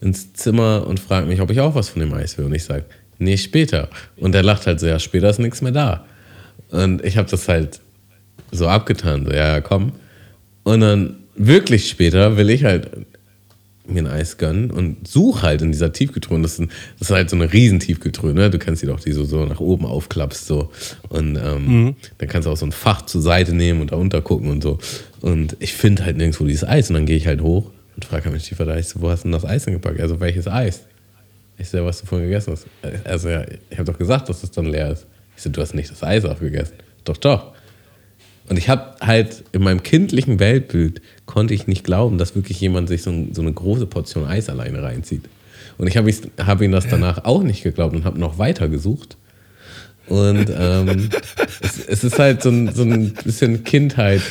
ins Zimmer und fragt mich, ob ich auch was von dem Eis will. Und ich sage, nee, später. Und er lacht halt so, ja, später ist nichts mehr da. Und ich habe das halt so abgetan, so, ja, ja, komm. Und dann wirklich später will ich halt mir ein Eis gönnen und suche halt in dieser Tiefkühltruhe. Und Das das ist halt so eine riesen Tiefkühltruhe, ne? Du kennst die doch, die so, so nach oben aufklappst so. Und ähm, dann kannst du auch so ein Fach zur Seite nehmen und da untergucken und so. Und ich finde halt nirgendwo dieses Eis. Und dann gehe ich halt hoch und frage halt meinen Stiefvater, ich so, wo hast du denn das Eis hingepackt? Also welches Eis? Ich so, was du vorhin gegessen hast. Also ja, ich habe doch gesagt, dass das dann leer ist. Ich so, du hast nicht das Eis aufgegessen. Doch, doch. Und ich habe halt in meinem kindlichen Weltbild konnte ich nicht glauben, dass wirklich jemand sich so, so eine große Portion Eis alleine reinzieht. Und ich habe hab ihm das danach auch nicht geglaubt und habe noch weiter gesucht. Und ähm, es, es ist halt so ein, so ein bisschen Kindheit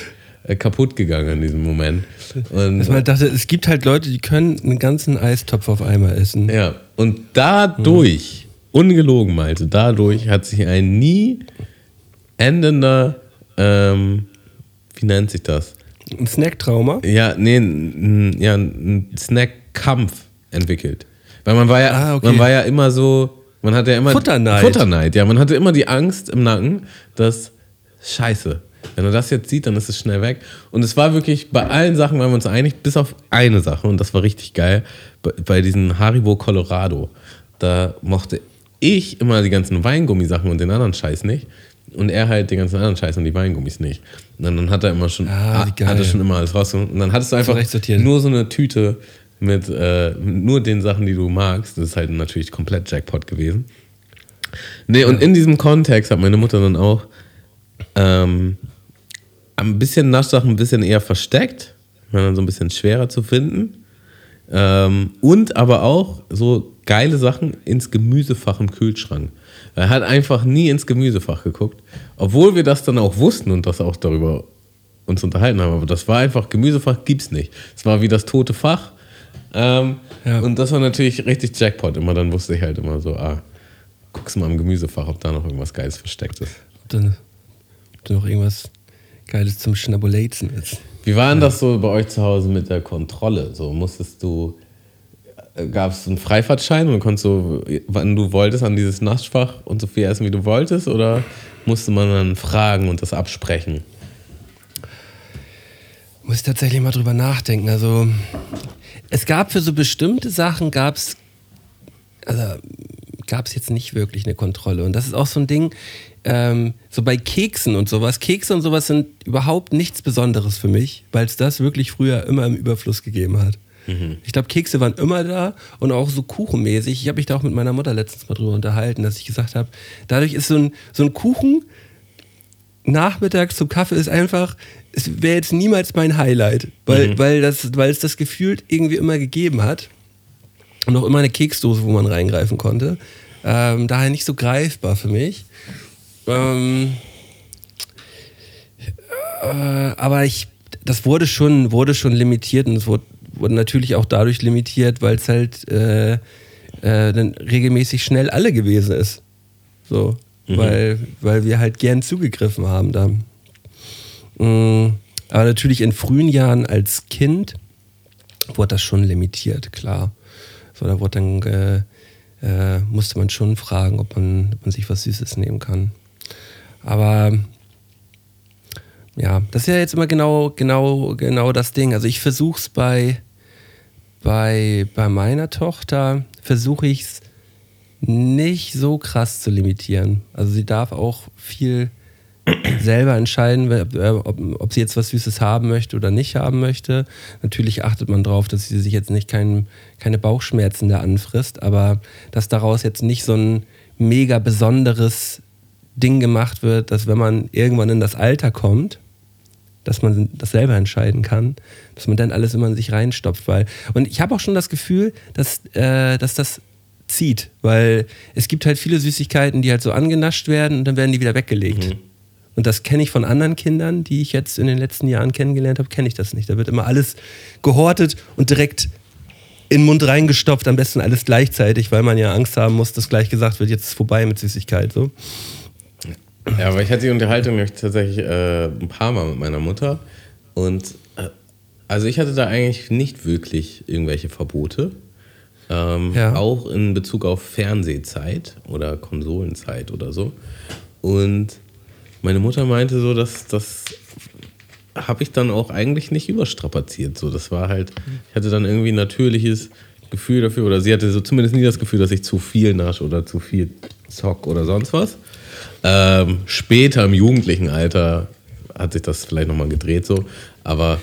kaputt gegangen in diesem Moment. Und, dass man dachte, es gibt halt Leute, die können einen ganzen Eistopf auf einmal essen. ja, und dadurch, ungelogen Malte, dadurch hat sich ein nie endender, ähm, wie nennt sich das? Ein Snacktrauma. Ja, nee, ein, ja, ein Snackkampf entwickelt. Weil man war ja, Ah, okay. man war ja immer so, man hatte ja immer Futterneid. Futterneid, ja, man hatte immer die Angst im Nacken, dass Scheiße, wenn er das jetzt sieht, dann ist es schnell weg. Und es war wirklich bei allen Sachen waren wir uns einig, bis auf eine Sache und das war richtig geil. Bei, bei diesen Haribo Colorado, da mochte ich immer die ganzen Weingummisachen und den anderen Scheiß nicht. Und er halt den ganzen anderen Scheiß und die Weingummis nicht. Und dann, dann hat er immer schon, Ah, hat er schon immer alles rausgeholt. Und dann hattest du einfach nur so eine Tüte mit äh, nur den Sachen, die du magst. Das ist halt natürlich komplett Jackpot gewesen. Nee, und in diesem Kontext hat meine Mutter dann auch ähm, ein bisschen Naschsachen ein bisschen eher versteckt, war dann so ein bisschen schwerer zu finden. Ähm, und aber auch so geile Sachen ins Gemüsefach im Kühlschrank. Er hat einfach nie ins Gemüsefach geguckt, obwohl wir das dann auch wussten und das auch darüber uns unterhalten haben. Aber das war einfach, Gemüsefach gibt's nicht. Es war wie das tote Fach. Ähm, Ja. Und das war natürlich richtig Jackpot. Immer dann wusste ich halt immer so, ah, guckst mal im Gemüsefach, ob da noch irgendwas Geiles versteckt ist. Ob da noch irgendwas Geiles zum Schnabuläzen ist. Wie war denn das so bei euch zu Hause mit der Kontrolle? So musstest du, gab es einen Freifahrtschein und konntest du, wann du wolltest, an dieses Naschfach und so viel essen, wie du wolltest? Oder musste man dann fragen und das absprechen? Muss ich tatsächlich mal drüber nachdenken. Also, es gab für so bestimmte Sachen, gab es also, gab's jetzt nicht wirklich eine Kontrolle. Und das ist auch so ein Ding, ähm, so bei Keksen und sowas. Kekse und sowas sind überhaupt nichts Besonderes für mich, weil es das wirklich früher immer im Überfluss gegeben hat. Ich glaube, Kekse waren immer da und auch so kuchenmäßig. Ich habe mich da auch mit meiner Mutter letztens mal drüber unterhalten, dass ich gesagt habe, dadurch ist so ein, so ein Kuchen nachmittags zum Kaffee ist einfach, es wäre jetzt niemals mein Highlight, weil, weil, das, weil es das gefühlt irgendwie immer gegeben hat. Und auch immer eine Keksdose, wo man reingreifen konnte. Ähm, daher nicht so greifbar für mich. Ähm, äh, aber ich, das wurde schon, wurde schon limitiert und es wurde, wurde natürlich auch dadurch limitiert, weil es halt äh, äh, dann regelmäßig schnell alle gewesen ist. So, weil, weil wir halt gern zugegriffen haben da. Mm, aber natürlich in frühen Jahren als Kind wurde das schon limitiert, klar. So, da wurde dann, äh, äh, musste man schon fragen, ob man, ob man sich was Süßes nehmen kann. Aber ja, das ist ja jetzt immer genau, genau, genau das Ding. Also ich versuche es bei, bei, bei meiner Tochter, versuche ich es nicht so krass zu limitieren. Also sie darf auch viel selber entscheiden, ob, ob sie jetzt was Süßes haben möchte oder nicht haben möchte. Natürlich achtet man darauf, dass sie sich jetzt nicht kein, keine Bauchschmerzen da anfrisst, aber dass daraus jetzt nicht so ein mega besonderes Ding gemacht wird, dass wenn man irgendwann in das Alter kommt, dass man das selber entscheiden kann, dass man dann alles immer in sich reinstopft. Weil, und ich habe auch schon das Gefühl, dass, äh, dass das zieht, weil es gibt halt viele Süßigkeiten, die halt so angenascht werden und dann werden die wieder weggelegt. Und das kenne ich von anderen Kindern, die ich jetzt in den letzten Jahren kennengelernt habe, kenne ich das nicht. Da wird immer alles gehortet und direkt in den Mund reingestopft, am besten alles gleichzeitig, weil man ja Angst haben muss, dass gleich gesagt wird, jetzt ist es vorbei mit Süßigkeit. So. Ja, aber ich hatte die Unterhaltung tatsächlich äh, ein paar Mal mit meiner Mutter. Und äh, also ich hatte da eigentlich nicht wirklich irgendwelche Verbote. Ähm, Ja. Auch in Bezug auf Fernsehzeit oder Konsolenzeit oder so. Und meine Mutter meinte so, dass das habe ich dann auch eigentlich nicht überstrapaziert. So, das war halt, ich hatte dann irgendwie ein natürliches Gefühl dafür, oder sie hatte so zumindest nie das Gefühl, dass ich zu viel nasche oder zu viel zock oder sonst was. Ähm, später im jugendlichen Alter hat sich das vielleicht nochmal gedreht so, aber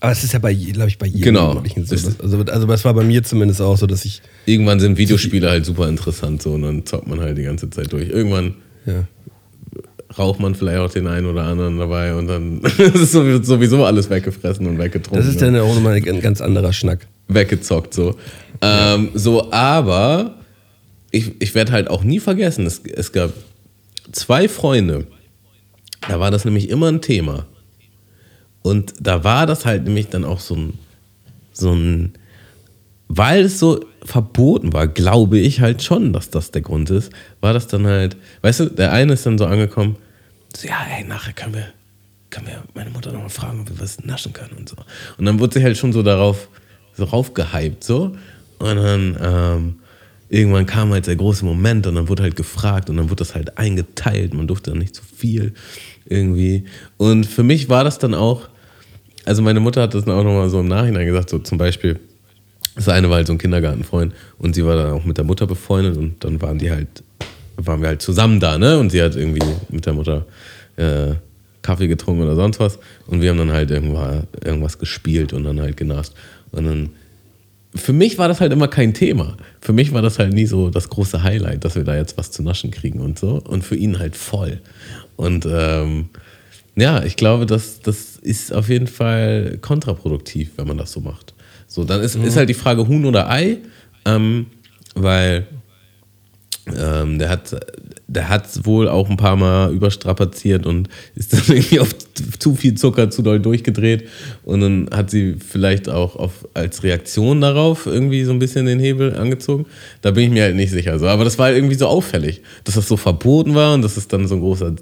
Aber es ist ja bei, glaube ich, bei jedem Genau. So. Ist- Also, also das war bei mir zumindest auch so, dass ich, irgendwann sind Videospiele halt super interessant so und dann zockt man halt die ganze Zeit durch. Irgendwann ja. Raucht man vielleicht auch den einen oder anderen dabei und dann ist sowieso- alles weggefressen und weggetrunken. Das ist und- dann auch nochmal ein ganz anderer Schnack. weggezockt so. Ähm, so, aber ich, ich werde halt auch nie vergessen, es, es gab zwei Freunde, da war das nämlich immer ein Thema. Und da war das halt nämlich dann auch so ein, so ein, weil es so verboten war, glaube ich halt schon, dass das der Grund ist, war das dann halt, weißt du, der eine ist dann so angekommen, so, ja, ey, nachher können wir, können wir meine Mutter nochmal fragen, ob wir was naschen können und so. Und dann wurde sie halt schon so darauf, so raufgehypt, so. Und dann, ähm, irgendwann kam halt der große Moment und dann wurde halt gefragt und dann wurde das halt eingeteilt, man durfte dann nicht zu viel irgendwie. Und für mich war das dann auch, also meine Mutter hat das dann auch nochmal so im Nachhinein gesagt, so zum Beispiel, das eine war halt so ein Kindergartenfreund und sie war dann auch mit der Mutter befreundet und dann waren die halt, waren wir halt zusammen da, ne? Und sie hat irgendwie mit der Mutter äh, Kaffee getrunken oder sonst was und wir haben dann halt irgendwas, irgendwas gespielt und dann halt genascht. Und dann, für mich war das halt immer kein Thema. Für mich war das halt nie so das große Highlight, dass wir da jetzt was zu naschen kriegen und so. Und für ihn halt voll. Und ähm, ja, ich glaube, das, das ist auf jeden Fall kontraproduktiv, wenn man das so macht. So, dann ist, ist halt die Frage Huhn oder Ei, ähm, weil ähm, der hat, der hat wohl auch ein paar Mal überstrapaziert und ist dann irgendwie auf zu viel Zucker zu doll durchgedreht. Und dann hat sie vielleicht auch auf, als Reaktion darauf irgendwie so ein bisschen den Hebel angezogen. Da bin ich mir halt nicht sicher. So. Aber das war halt irgendwie so auffällig, dass das so verboten war und dass es dann so ein großer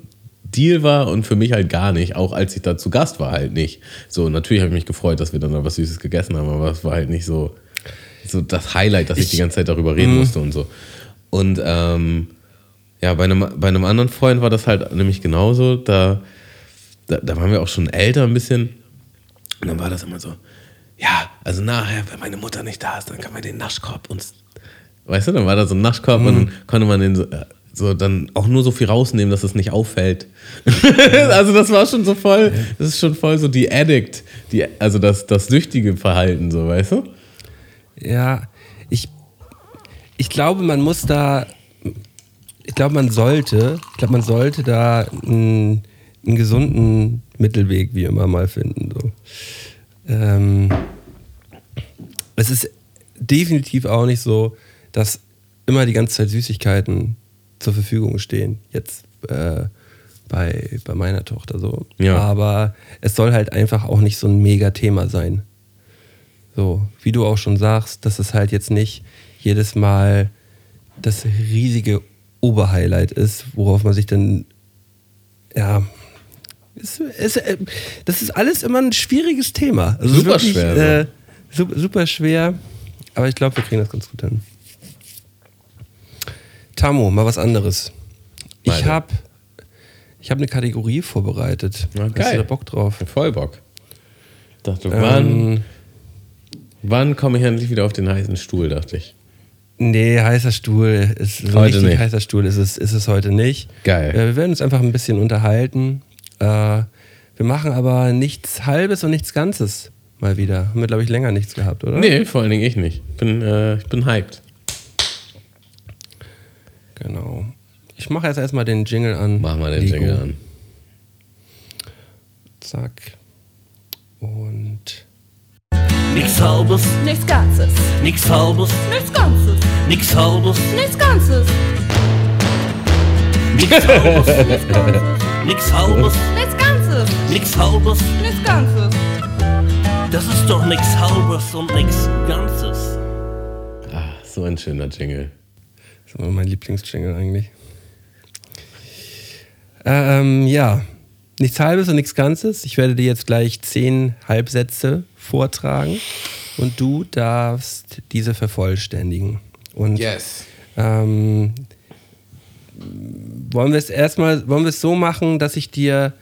Deal war und für mich halt gar nicht, auch als ich da zu Gast war, halt nicht. So, natürlich habe ich mich gefreut, dass wir dann noch was Süßes gegessen haben, aber es war halt nicht so, so das Highlight, dass ich, die ganze Zeit darüber reden musste und so. Und ähm, ja, bei einem, bei einem anderen Freund war das halt nämlich genauso. Da, da, da waren wir auch schon älter ein bisschen. Und dann war das immer so, ja, also nachher, wenn meine Mutter nicht da ist, dann kann man den Naschkorb uns. Weißt du, dann war da so ein Naschkorb und dann konnte man den so, äh, so dann auch nur so viel rausnehmen, dass es nicht auffällt. also das war schon so voll, das ist schon voll so die Addict, die, also das, das süchtige Verhalten, so, weißt du? Ja, ich, ich glaube, man muss da, ich glaube, man sollte, ich glaube, man sollte da einen, einen gesunden Mittelweg wie immer mal finden. So. Ähm, es ist definitiv auch nicht so, dass immer die ganze Zeit Süßigkeiten zur Verfügung stehen. Jetzt äh, bei, bei meiner Tochter so. Ja. Aber es soll halt einfach auch nicht so ein Mega-Thema sein. So, wie du auch schon sagst, dass es halt jetzt nicht jedes Mal das riesige Oberhighlight ist, worauf man sich dann, ja, es, es, äh, das ist alles immer ein schwieriges Thema. Also Super schwer, so. Äh, su- super schwer, aber ich glaube, wir kriegen das ganz gut hin. Tamo, mal was anderes. Ich Weiter. habe ich hab eine Kategorie vorbereitet. Na, Hast geil. du da Bock drauf? Voll Bock. Dachte, wann, Ähm, wann komme ich endlich wieder auf den heißen Stuhl, dachte ich. Nee, heißer Stuhl ist so Heute nicht. heißer Stuhl ist es, ist es heute nicht. Geil. Äh, wir werden uns einfach ein bisschen unterhalten. Äh, wir machen aber nichts Halbes und nichts Ganzes mal wieder. Haben wir, glaube ich, länger nichts gehabt, oder? Nee, vor allen Dingen ich nicht. Ich bin, äh, ich bin hyped. Genau. Ich mache jetzt erstmal den Jingle an. Mach mal den Lego. Jingle an. Zack. Und Nix halbes, Nichts Ganzes. nix halbes, Nichts Ganzes. nix halbes, Nichts Ganzes. nix halbes, Nichts Ganzes. nix halbes, Nichts Ganzes. nix halbes. Nichts Ganzes. Das ist doch nix halbes und nix ganzes. Ah, so ein schöner Jingle. Das ist immer mein Lieblingsjingle eigentlich. Ähm, ja. Nichts Halbes und nichts Ganzes. Ich werde dir jetzt gleich zehn Halbsätze vortragen und du darfst diese vervollständigen. Und Yes. Ähm, wollen wir es erstmal, wollen wir es so machen, dass ich dir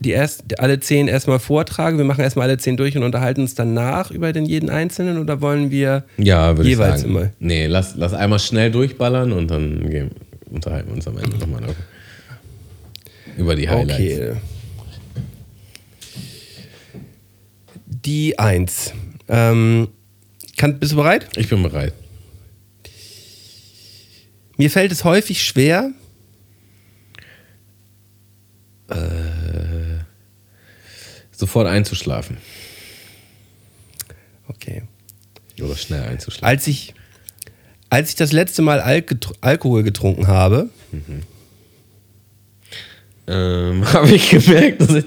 die erst, alle zehn erstmal vortrage? Wir machen erstmal alle zehn durch und unterhalten uns danach über den jeden einzelnen oder wollen wir Ja, jeweils sagen. immer? Nee, lass, lass einmal schnell durchballern und dann gehen, unterhalten wir uns am Ende nochmal über die Highlights. Okay. Die eins. Ähm, kann, bist du bereit? Ich bin bereit. Mir fällt es häufig schwer, Sofort einzuschlafen. okay, Oder schnell einzuschlafen. als ich, als ich das letzte Mal Al Alkohol getrunken habe, Ähm, habe ich gemerkt, dass, ich,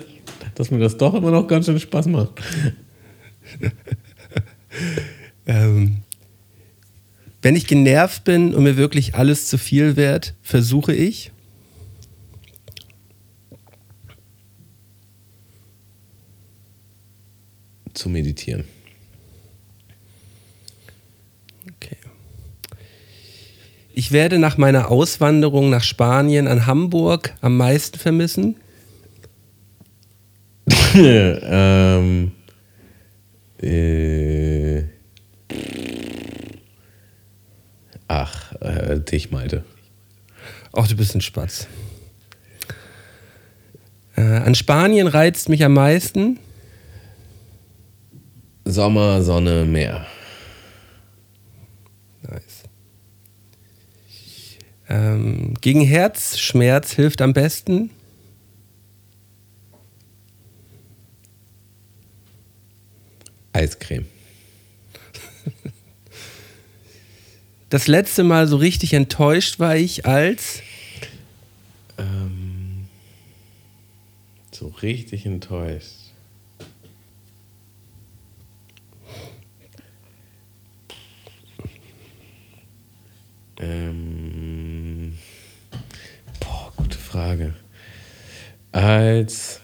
dass mir das doch immer noch ganz schön Spaß macht. Ähm, wenn ich genervt bin und mir wirklich alles zu viel wird, versuche ich, Zu meditieren. okay. Ich werde nach meiner Auswanderung nach Spanien an Hamburg am meisten vermissen. ähm, äh, ach, äh, dich, Malte. Ach, du bist ein Spatz. Äh, an Spanien reizt mich am meisten. Sommer, Sonne, Meer. Nice. Ähm, gegen Herzschmerz hilft am besten. Eiscreme. Das letzte Mal so richtig enttäuscht war ich als. Ähm, so richtig enttäuscht. Ähm, boah, gute Frage. Als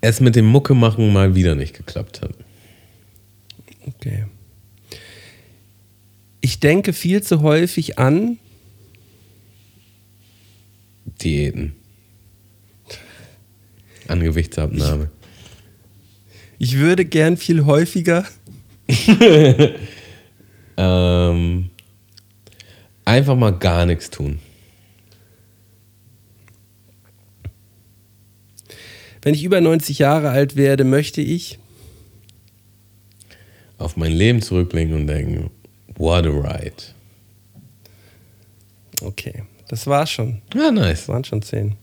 es mit dem Mucke machen mal wieder nicht geklappt hat. Okay. Ich denke viel zu häufig an, Diäten. An Gewichtsabnahme. Ich würde gern viel häufiger. Ähm, einfach mal gar nichts tun. Wenn ich über 90 Jahre alt werde, möchte ich. Auf mein Leben zurückblicken und denken, what a ride. Okay, das war's schon. Ja, Das nice. waren schon zehn.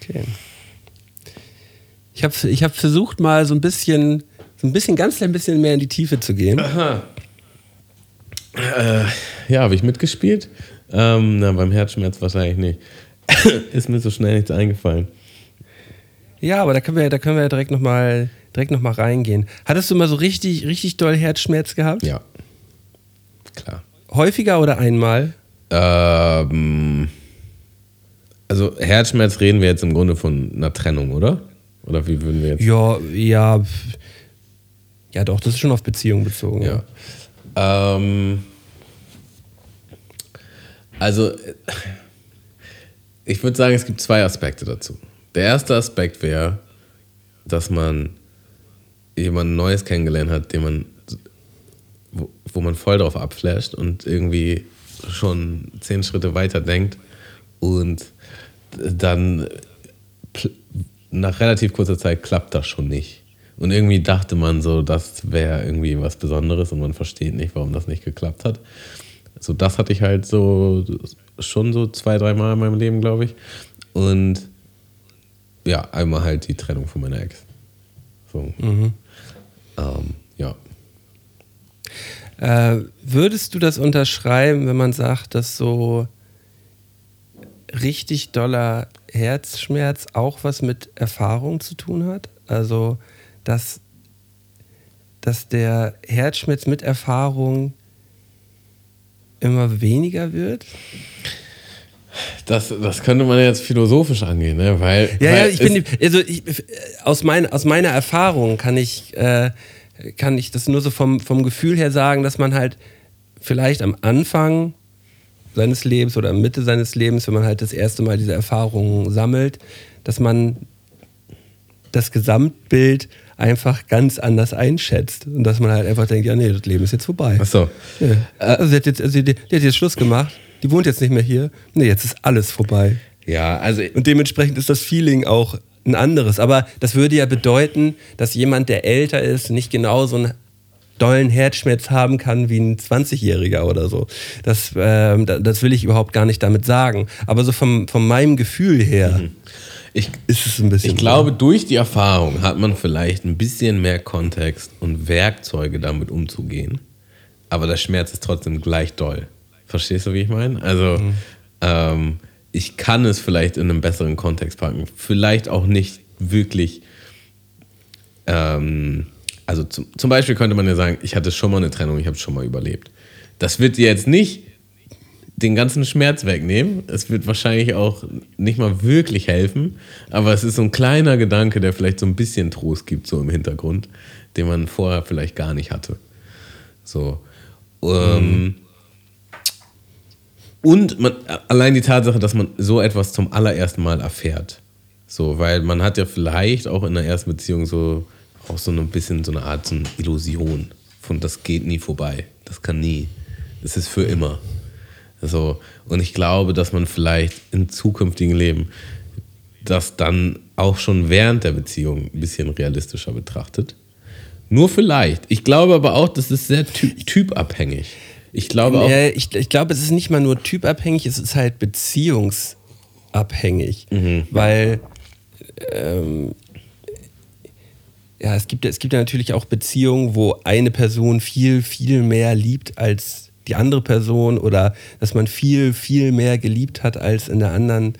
Okay. Ich habe ich hab versucht, mal so ein bisschen, so ein bisschen, ganz klein bisschen mehr in die Tiefe zu gehen. Ja, habe ich mitgespielt? Ähm, na, beim Herzschmerz wahrscheinlich nicht. Ist mir so schnell nichts eingefallen. Ja, aber da können wir, da können wir ja direkt nochmal direkt noch mal reingehen. Hattest du mal so richtig, richtig doll Herzschmerz gehabt? Ja. Klar. Häufiger oder einmal? Ähm, also Herzschmerz reden wir jetzt im Grunde von einer Trennung, oder? Oder wie würden wir jetzt? Ja, ja. Ja, doch, das ist schon auf Beziehung bezogen. Ja. Ähm, also, ich würde sagen, es gibt zwei Aspekte dazu. Der erste Aspekt wäre, dass man jemanden Neues kennengelernt hat, den man, wo, wo man voll drauf abflasht und irgendwie schon zehn Schritte weiter denkt und dann nach relativ kurzer Zeit klappt das schon nicht. Und irgendwie dachte man so, das wäre irgendwie was Besonderes und man versteht nicht, warum das nicht geklappt hat. So, das hatte ich halt so schon so zwei, dreimal in meinem Leben, glaube ich. Und ja, einmal halt die Trennung von meiner Ex. So. Ähm, ja. Äh, würdest du das unterschreiben, wenn man sagt, dass so richtig doller Herzschmerz auch was mit Erfahrung zu tun hat? Also, dass, dass der Herzschmerz mit Erfahrung immer weniger wird? Das, das könnte man jetzt philosophisch angehen, ne? Weil, Ja, weil ja, ich bin, also ich, aus, mein, aus meiner Erfahrung kann ich, äh, kann ich das nur so vom, vom Gefühl her sagen, dass man halt vielleicht am Anfang seines Lebens oder Mitte seines Lebens, wenn man halt das erste Mal diese Erfahrungen sammelt, dass man das Gesamtbild einfach ganz anders einschätzt und dass man halt einfach denkt, ja nee, das Leben ist jetzt vorbei. Ach so. Ja. Also sie hat jetzt, also die, die hat jetzt Schluss gemacht, die wohnt jetzt nicht mehr hier, nee, jetzt ist alles vorbei. Ja, also Und dementsprechend ist das Feeling auch ein anderes. Aber das würde ja bedeuten, dass jemand, der älter ist, nicht genauso einen dollen Herzschmerz haben kann wie ein 20-Jähriger oder so. Das, da- das will ich überhaupt gar nicht damit sagen. Aber so vom, von meinem Gefühl her ich, ist es ein bisschen. Ich glaube, durch die Erfahrung hat man vielleicht ein bisschen mehr Kontext und Werkzeuge damit umzugehen. Aber der Schmerz ist trotzdem gleich doll. Verstehst du, wie ich meine? Also, ähm, ich kann es vielleicht in einem besseren Kontext packen. Vielleicht auch nicht wirklich. Ähm, also, zum, zum Beispiel könnte man ja sagen, ich hatte schon mal eine Trennung, ich habe schon mal überlebt. Das wird dir jetzt nicht den ganzen Schmerz wegnehmen. Es wird wahrscheinlich auch nicht mal wirklich helfen, aber es ist so ein kleiner Gedanke, der vielleicht so ein bisschen Trost gibt, so im Hintergrund, den man vorher vielleicht gar nicht hatte. So. Ähm, Und man, allein die Tatsache, dass man so etwas zum allerersten Mal erfährt. So, weil man hat ja vielleicht auch in der ersten Beziehung so auch so ein bisschen so eine Art so eine Illusion von das geht nie vorbei. Das kann nie. Das ist für immer. So, und ich glaube, dass man vielleicht im zukünftigen Leben das dann auch schon während der Beziehung ein bisschen realistischer betrachtet. Nur vielleicht. Ich glaube aber auch, das ist sehr ty typabhängig. Ich glaube auch. Ja, ich, ich glaube, es ist nicht mal nur typabhängig, es ist halt beziehungsabhängig. Weil ähm, ja, es gibt, es gibt ja natürlich auch Beziehungen, wo eine Person viel, viel mehr liebt als die andere Person oder dass man viel, viel mehr geliebt hat als in der anderen,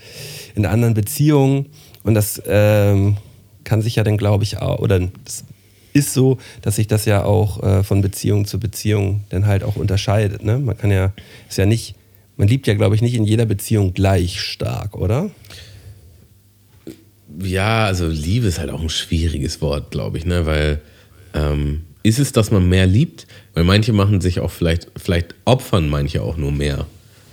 in der anderen Beziehung. Und das ähm, kann sich ja dann, glaube ich, auch, oder das ist so, dass sich das ja auch äh, von Beziehung zu Beziehung dann halt auch unterscheidet. Ne? Man kann ja, ist ja nicht, man liebt ja, glaube ich, nicht in jeder Beziehung gleich stark, oder? Ja, also Liebe ist halt auch ein schwieriges Wort, glaube ich, ne? Weil ähm, ist es, dass man mehr liebt? Weil manche machen sich auch vielleicht, vielleicht opfern manche auch nur mehr.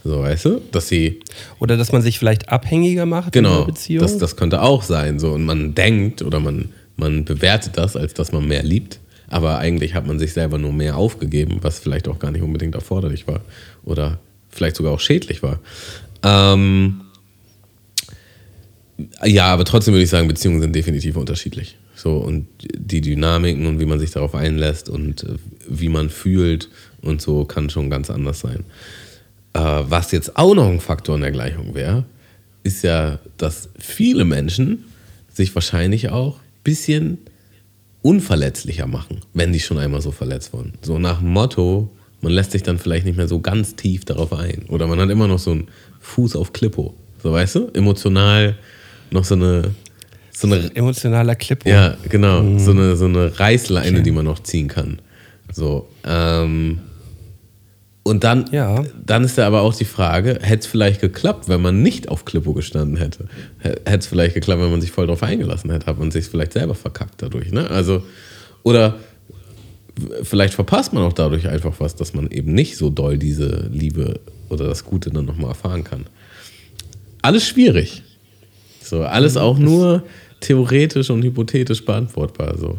So, weißt du? Dass sie, Oder dass man sich vielleicht abhängiger macht in genau, einer Beziehung. das, das könnte auch sein. So, und man denkt oder man, man bewertet das, als dass man mehr liebt. Aber eigentlich hat man sich selber nur mehr aufgegeben, was vielleicht auch gar nicht unbedingt erforderlich war. Oder vielleicht sogar auch schädlich war. Ähm, ja, aber trotzdem würde ich sagen, Beziehungen sind definitiv unterschiedlich. So, und die Dynamiken und wie man sich darauf einlässt und äh, wie man fühlt und so kann schon ganz anders sein. Äh, was jetzt auch noch ein Faktor in der Gleichung wäre, ist ja, dass viele Menschen sich wahrscheinlich auch ein bisschen unverletzlicher machen, wenn die schon einmal so verletzt wurden. So nach dem Motto, man lässt sich dann vielleicht nicht mehr so ganz tief darauf ein. Oder man hat immer noch so einen Fuß auf Klippo. So weißt du? Emotional noch so eine, so eine Emotionaler Clip. ja, genau. So, eine, so eine Reißleine, die man noch ziehen kann. So. Ähm, und dann, Ja. dann ist da aber auch die Frage, hätte es vielleicht geklappt, wenn man nicht auf Klippo gestanden hätte? Hätte es vielleicht geklappt, wenn man sich voll drauf eingelassen hätte, hat man sich vielleicht selber verkackt dadurch, ne? Also, oder vielleicht verpasst man auch dadurch einfach was, dass man eben nicht so doll diese Liebe oder das Gute dann nochmal erfahren kann. Alles schwierig. So, alles auch nur theoretisch und hypothetisch beantwortbar. So.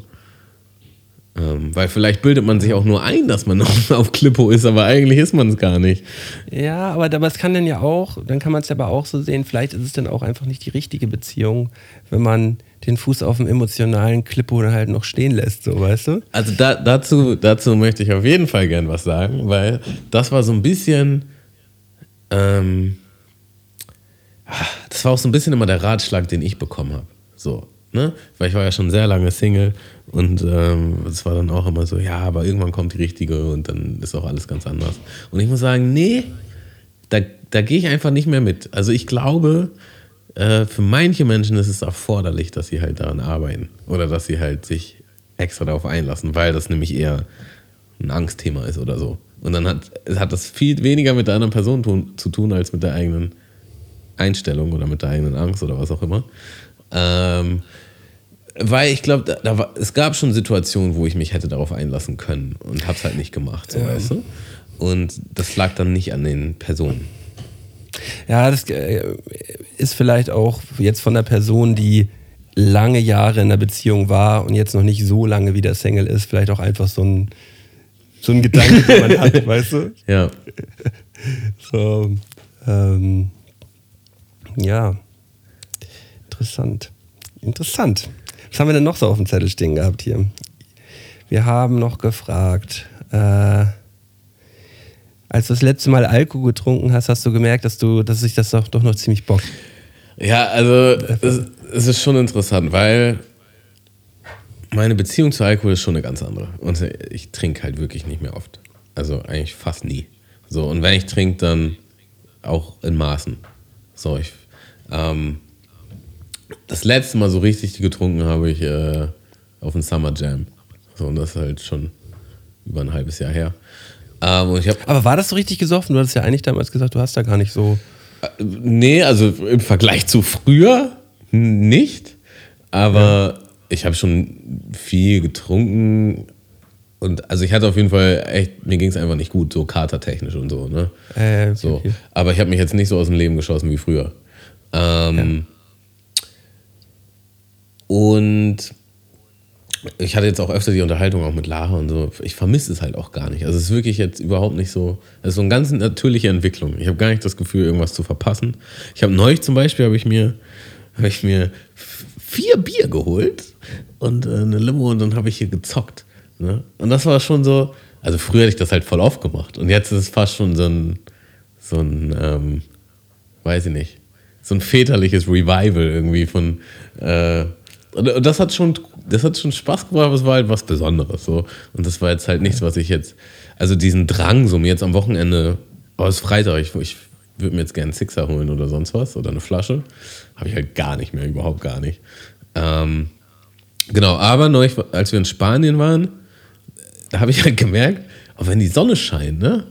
Ähm, weil vielleicht bildet man sich auch nur ein, dass man noch auf Klippo ist, aber eigentlich ist man es gar nicht. Ja, aber, aber es kann dann ja auch, dann kann man es aber auch so sehen, vielleicht ist es dann auch einfach nicht die richtige Beziehung, wenn man den Fuß auf dem emotionalen Klippo dann halt noch stehen lässt, so weißt du? Also da, dazu, dazu möchte ich auf jeden Fall gern was sagen, weil das war so ein bisschen, ähm, das war auch so ein bisschen immer der Ratschlag, den ich bekommen habe. So, ne? Weil ich war ja schon sehr lange Single und ähm, es war dann auch immer so, ja, aber irgendwann kommt die richtige und dann ist auch alles ganz anders. Und ich muss sagen, nee, da, da gehe ich einfach nicht mehr mit. Also ich glaube, äh, für manche Menschen ist es erforderlich, dass sie halt daran arbeiten oder dass sie halt sich extra darauf einlassen, weil das nämlich eher ein Angstthema ist oder so. Und dann hat, hat das viel weniger mit der anderen Person tun, zu tun, als mit der eigenen Einstellung oder mit der eigenen Angst oder was auch immer. Ähm, weil ich glaube, da, da war, es gab schon Situationen, wo ich mich hätte darauf einlassen können und habe es halt nicht gemacht, so weißt du? Und das lag dann nicht an den Personen. Ja, das äh, ist vielleicht auch jetzt von der Person, die lange Jahre in der Beziehung war und jetzt noch nicht so lange wieder Single ist, vielleicht auch einfach so ein, so ein Gedanke, den man hat, weißt du? Ja. So, ähm, ja, interessant. Interessant. Was haben wir denn noch so auf dem Zettel stehen gehabt hier? Wir haben noch gefragt, äh, als du das letzte Mal Alkohol getrunken hast, hast du gemerkt, dass du, dass sich das doch, doch noch ziemlich bockt. Ja, also es, es ist schon interessant, weil meine Beziehung zu Alkohol ist schon eine ganz andere. Und ich trinke halt wirklich nicht mehr oft. Also eigentlich fast nie. So, und wenn ich trinke, dann auch in Maßen. So, ich, ähm, das letzte Mal so richtig getrunken habe ich äh, auf dem Summer Jam. So, und das ist halt schon über ein halbes Jahr her. Ähm, und ich habe Aber war das so richtig gesoffen? Du hattest ja eigentlich damals gesagt, du hast da gar nicht so. Nee, also im Vergleich zu früher nicht. Aber ich habe schon viel getrunken. Und also ich hatte auf jeden Fall echt, mir ging es einfach nicht gut, so katertechnisch und so, ne? Äh, so. okay. Aber ich habe mich jetzt nicht so aus dem Leben geschossen wie früher. Ähm, Und ich hatte jetzt auch öfter die Unterhaltung auch mit Lara und so. Ich vermisse es halt auch gar nicht. Also es ist wirklich jetzt überhaupt nicht so. Es ist so eine ganz natürliche Entwicklung. Ich habe gar nicht das Gefühl, irgendwas zu verpassen. Ich habe neulich zum Beispiel habe ich mir habe ich mir vier Bier geholt und äh, eine Limo und dann habe ich hier gezockt. Ne? Und das war schon so. Also früher hätte ich das halt voll oft gemacht und jetzt ist es fast schon so ein so ein ähm, weiß ich nicht so ein väterliches Revival irgendwie von äh, Und das hat schon, das hat schon Spaß gemacht, aber es war halt was Besonderes. So. Und das war jetzt halt nichts, was ich jetzt, also diesen Drang, so mir jetzt am Wochenende, oh, es ist Freitag, ich, ich würde mir jetzt gerne einen Sixer holen oder sonst was oder eine Flasche. Habe ich halt gar nicht mehr, überhaupt gar nicht. Ähm, genau, aber neulich, als wir in Spanien waren, da habe ich halt gemerkt, auch wenn die Sonne scheint, ne?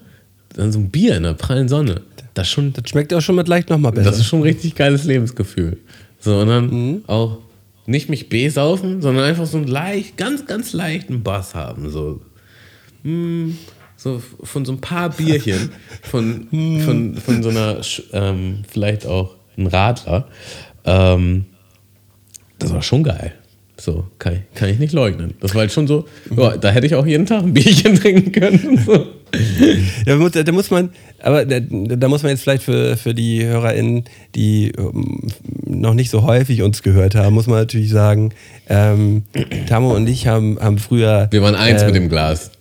Dann so ein Bier in der prallen Sonne. Das schon, Das schmeckt auch schon mal leicht nochmal besser. das ist schon ein richtig geiles Lebensgefühl. So, und dann auch nicht mich besaufen, sondern einfach so einen leicht, ganz, ganz leichten Bass haben. So, mm, so von so ein paar Bierchen, von, von, von so einer, ähm, vielleicht auch ein Radler. Ähm, das war schon geil. So, kann ich, kann ich nicht leugnen. Das war halt schon so, ja, da hätte ich auch jeden Tag ein Bierchen trinken können. So. Da muss, da muss man, aber da, da muss man jetzt vielleicht für, für die HörerInnen, die ähm, noch nicht so häufig uns gehört haben, muss man natürlich sagen, ähm, Tamo und ich haben, haben früher. Wir waren eins äh, mit dem Glas.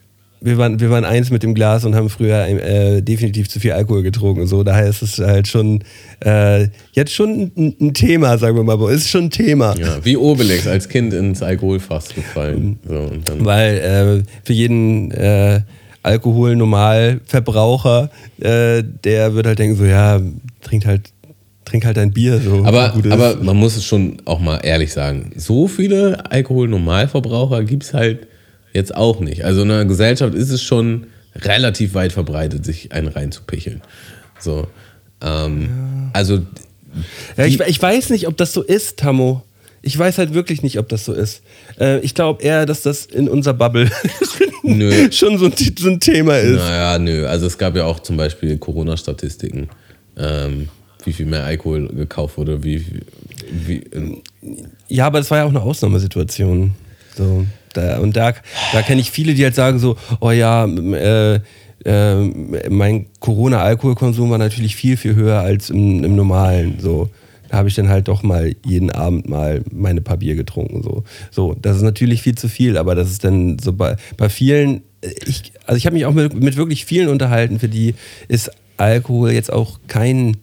wir waren, wir waren eins mit dem Glas und haben früher äh, definitiv zu viel Alkohol getrunken. So, daher ist es halt schon äh, jetzt schon ein, ein Thema, sagen wir mal. aber ist schon ein Thema. Ja, wie Obelix als Kind ins Alkoholfass gefallen. So, Weil äh, für jeden äh, Alkohol-Normalverbraucher, äh, der wird halt denken, so ja, trink halt, trink halt ein Bier. So aber, aber man muss es schon auch mal ehrlich sagen, so viele Alkohol-Normalverbraucher gibt es halt jetzt auch nicht. Also in einer Gesellschaft ist es schon relativ weit verbreitet, sich einen reinzupicheln. So, ähm, Also ja, ich, ich weiß nicht, ob das so ist, Tammo. Ich weiß halt wirklich nicht, ob das so ist. Äh, ich glaube eher, dass das in unserer Bubble schon so ein, so ein Thema ist. Naja, nö. Also es gab ja auch zum Beispiel Corona-Statistiken, ähm, wie viel mehr Alkohol gekauft wurde, wie, wie äh, Ja, aber das war ja auch eine Ausnahmesituation. So, da, und da, da kenne ich viele, die halt sagen so, oh ja, äh, äh, mein Corona-Alkoholkonsum war natürlich viel, viel höher als im, im normalen. So. Da habe ich dann halt doch mal jeden Abend mal meine paar Bier getrunken. So. so, das ist natürlich viel zu viel, aber das ist dann so bei, bei vielen, äh, ich, also ich habe mich auch mit, mit wirklich vielen unterhalten, für die ist Alkohol jetzt auch kein,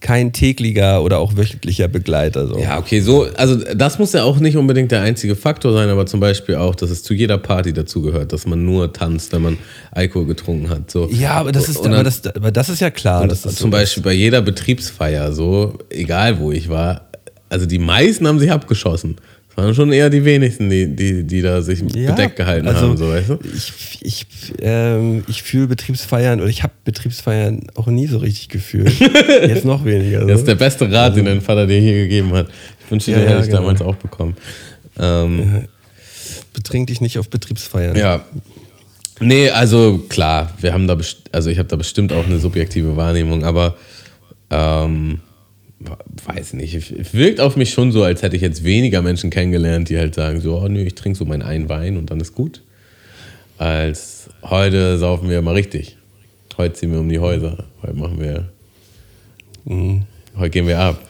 kein täglicher oder auch wöchentlicher Begleiter. So. Ja, okay, so, also das muss ja auch nicht unbedingt der einzige Faktor sein, aber zum Beispiel auch, dass es zu jeder Party dazugehört, dass man nur tanzt, wenn man Alkohol getrunken hat. So. Ja, aber das ist, dann- aber das, aber das ist ja klar. Und dass das zum so ist. Beispiel bei jeder Betriebsfeier, so, egal wo ich war, also die meisten haben sich abgeschossen. Waren schon eher die wenigsten, die, die, die da sich Ja, bedeckt gehalten also haben, so, weißt du? Ich, ich, ähm, ich fühle Betriebsfeiern oder ich habe Betriebsfeiern auch nie so richtig gefühlt. Jetzt noch weniger. Das ist So. der beste Rat, den dein Vater dir hier gegeben hat. Ich wünschte, Ja, den hätte ich genau. damals auch bekommen. Ähm, Betrink dich nicht auf Betriebsfeiern. Ja. Nee, also klar, wir haben da also ich habe da bestimmt auch eine subjektive Wahrnehmung, aber ähm, weiß nicht. Es wirkt auf mich schon so, als hätte ich jetzt weniger Menschen kennengelernt, die halt sagen, so, oh nö, ich trinke so meinen einen Wein und dann ist gut. Als heute saufen wir mal richtig. Heute ziehen wir um die Häuser. Heute machen wir. Heute gehen wir ab.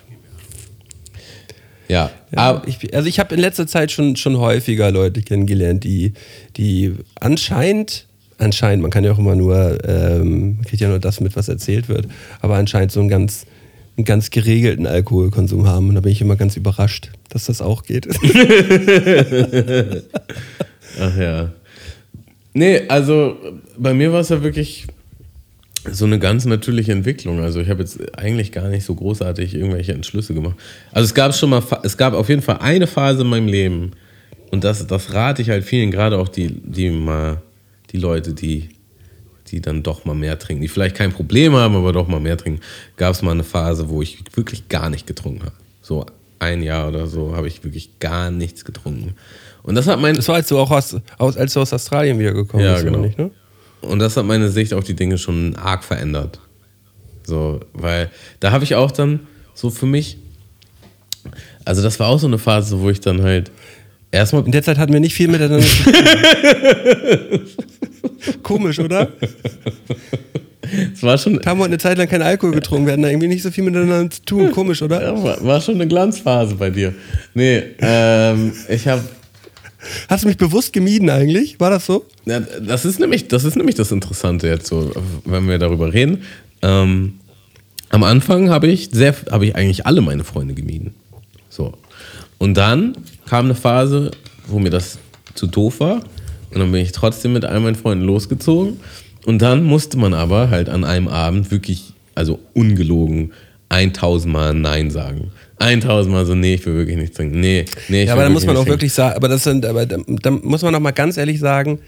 Ja, Ja, ich, also ich habe in letzter Zeit schon, schon häufiger Leute kennengelernt, die, die anscheinend, anscheinend, man kann ja auch immer nur, ähm, man kriegt ja nur das mit, was erzählt wird, aber anscheinend so einen ganz, einen ganz geregelten Alkoholkonsum haben. Und da bin ich immer ganz überrascht, dass das auch geht. Ach ja. Nee, also bei mir war es ja wirklich so eine ganz natürliche Entwicklung. Also ich habe jetzt eigentlich gar nicht so großartig irgendwelche Entschlüsse gemacht. Also es gab schon mal, es gab auf jeden Fall eine Phase in meinem Leben und das, das rate ich halt vielen, gerade auch die, die mal, die Leute, die, die dann doch mal mehr trinken, die vielleicht kein Problem haben, aber doch mal mehr trinken, gab es mal eine Phase, wo ich wirklich gar nicht getrunken habe. So ein Jahr oder so habe ich wirklich gar nichts getrunken. Und das hat mein, Das war, als du auch aus, als du aus Australien wiedergekommen Ja, bist, genau. nicht, ne? Und das hat meine Sicht auf die Dinge schon arg verändert. So, weil da habe ich auch dann so für mich, also das war auch so eine Phase, wo ich dann halt erstmal, In der Zeit hatten wir nicht viel miteinander zu tun. Komisch, oder? es war schon, Haben wir eine Zeit lang keinen Alkohol getrunken. Wir hatten da irgendwie nicht so viel miteinander zu tun. Komisch, oder? ja, war, war schon eine Glanzphase bei dir. Nee, ähm, ich habe, Hast du mich bewusst gemieden eigentlich? War das so? ja, das ist nämlich, das ist nämlich das Interessante jetzt so, wenn wir darüber reden. Ähm, am Anfang habe ich sehr, habe ich eigentlich alle meine Freunde gemieden. So. Und dann kam eine Phase, wo mir das zu doof war. Und dann bin ich trotzdem mit all meinen Freunden losgezogen. Und dann musste man aber halt an einem Abend wirklich, also ungelogen, 1000 Mal Nein sagen. 1000 Mal so, nee, ich will wirklich nicht trinken. Nee, nee, ich Ja, aber da muss man auch trinken. wirklich sagen, aber das sind, aber da, da muss man auch mal ganz ehrlich sagen,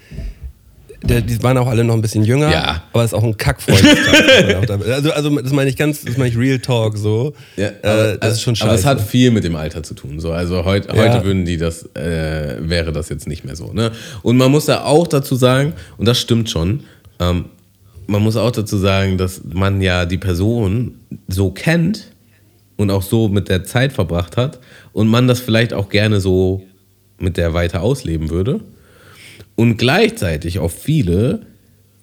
der, die waren auch alle noch ein bisschen jünger, Ja. aber es ist auch ein Kackfreundeskreis. also, also das meine ich ganz, das meine ich Real Talk so. Ja, äh, aber, das ist schon scheiße. aber es hat viel mit dem Alter zu tun. So. Also heut, Ja. heute würden die das, äh, wäre das jetzt nicht mehr so. Ne? Und man muss da auch dazu sagen, und das stimmt schon, ähm, man muss auch dazu sagen, dass man ja die Person so kennt und auch so mit der Zeit verbracht hat und man das vielleicht auch gerne so mit der weiter ausleben würde. Und gleichzeitig auf viele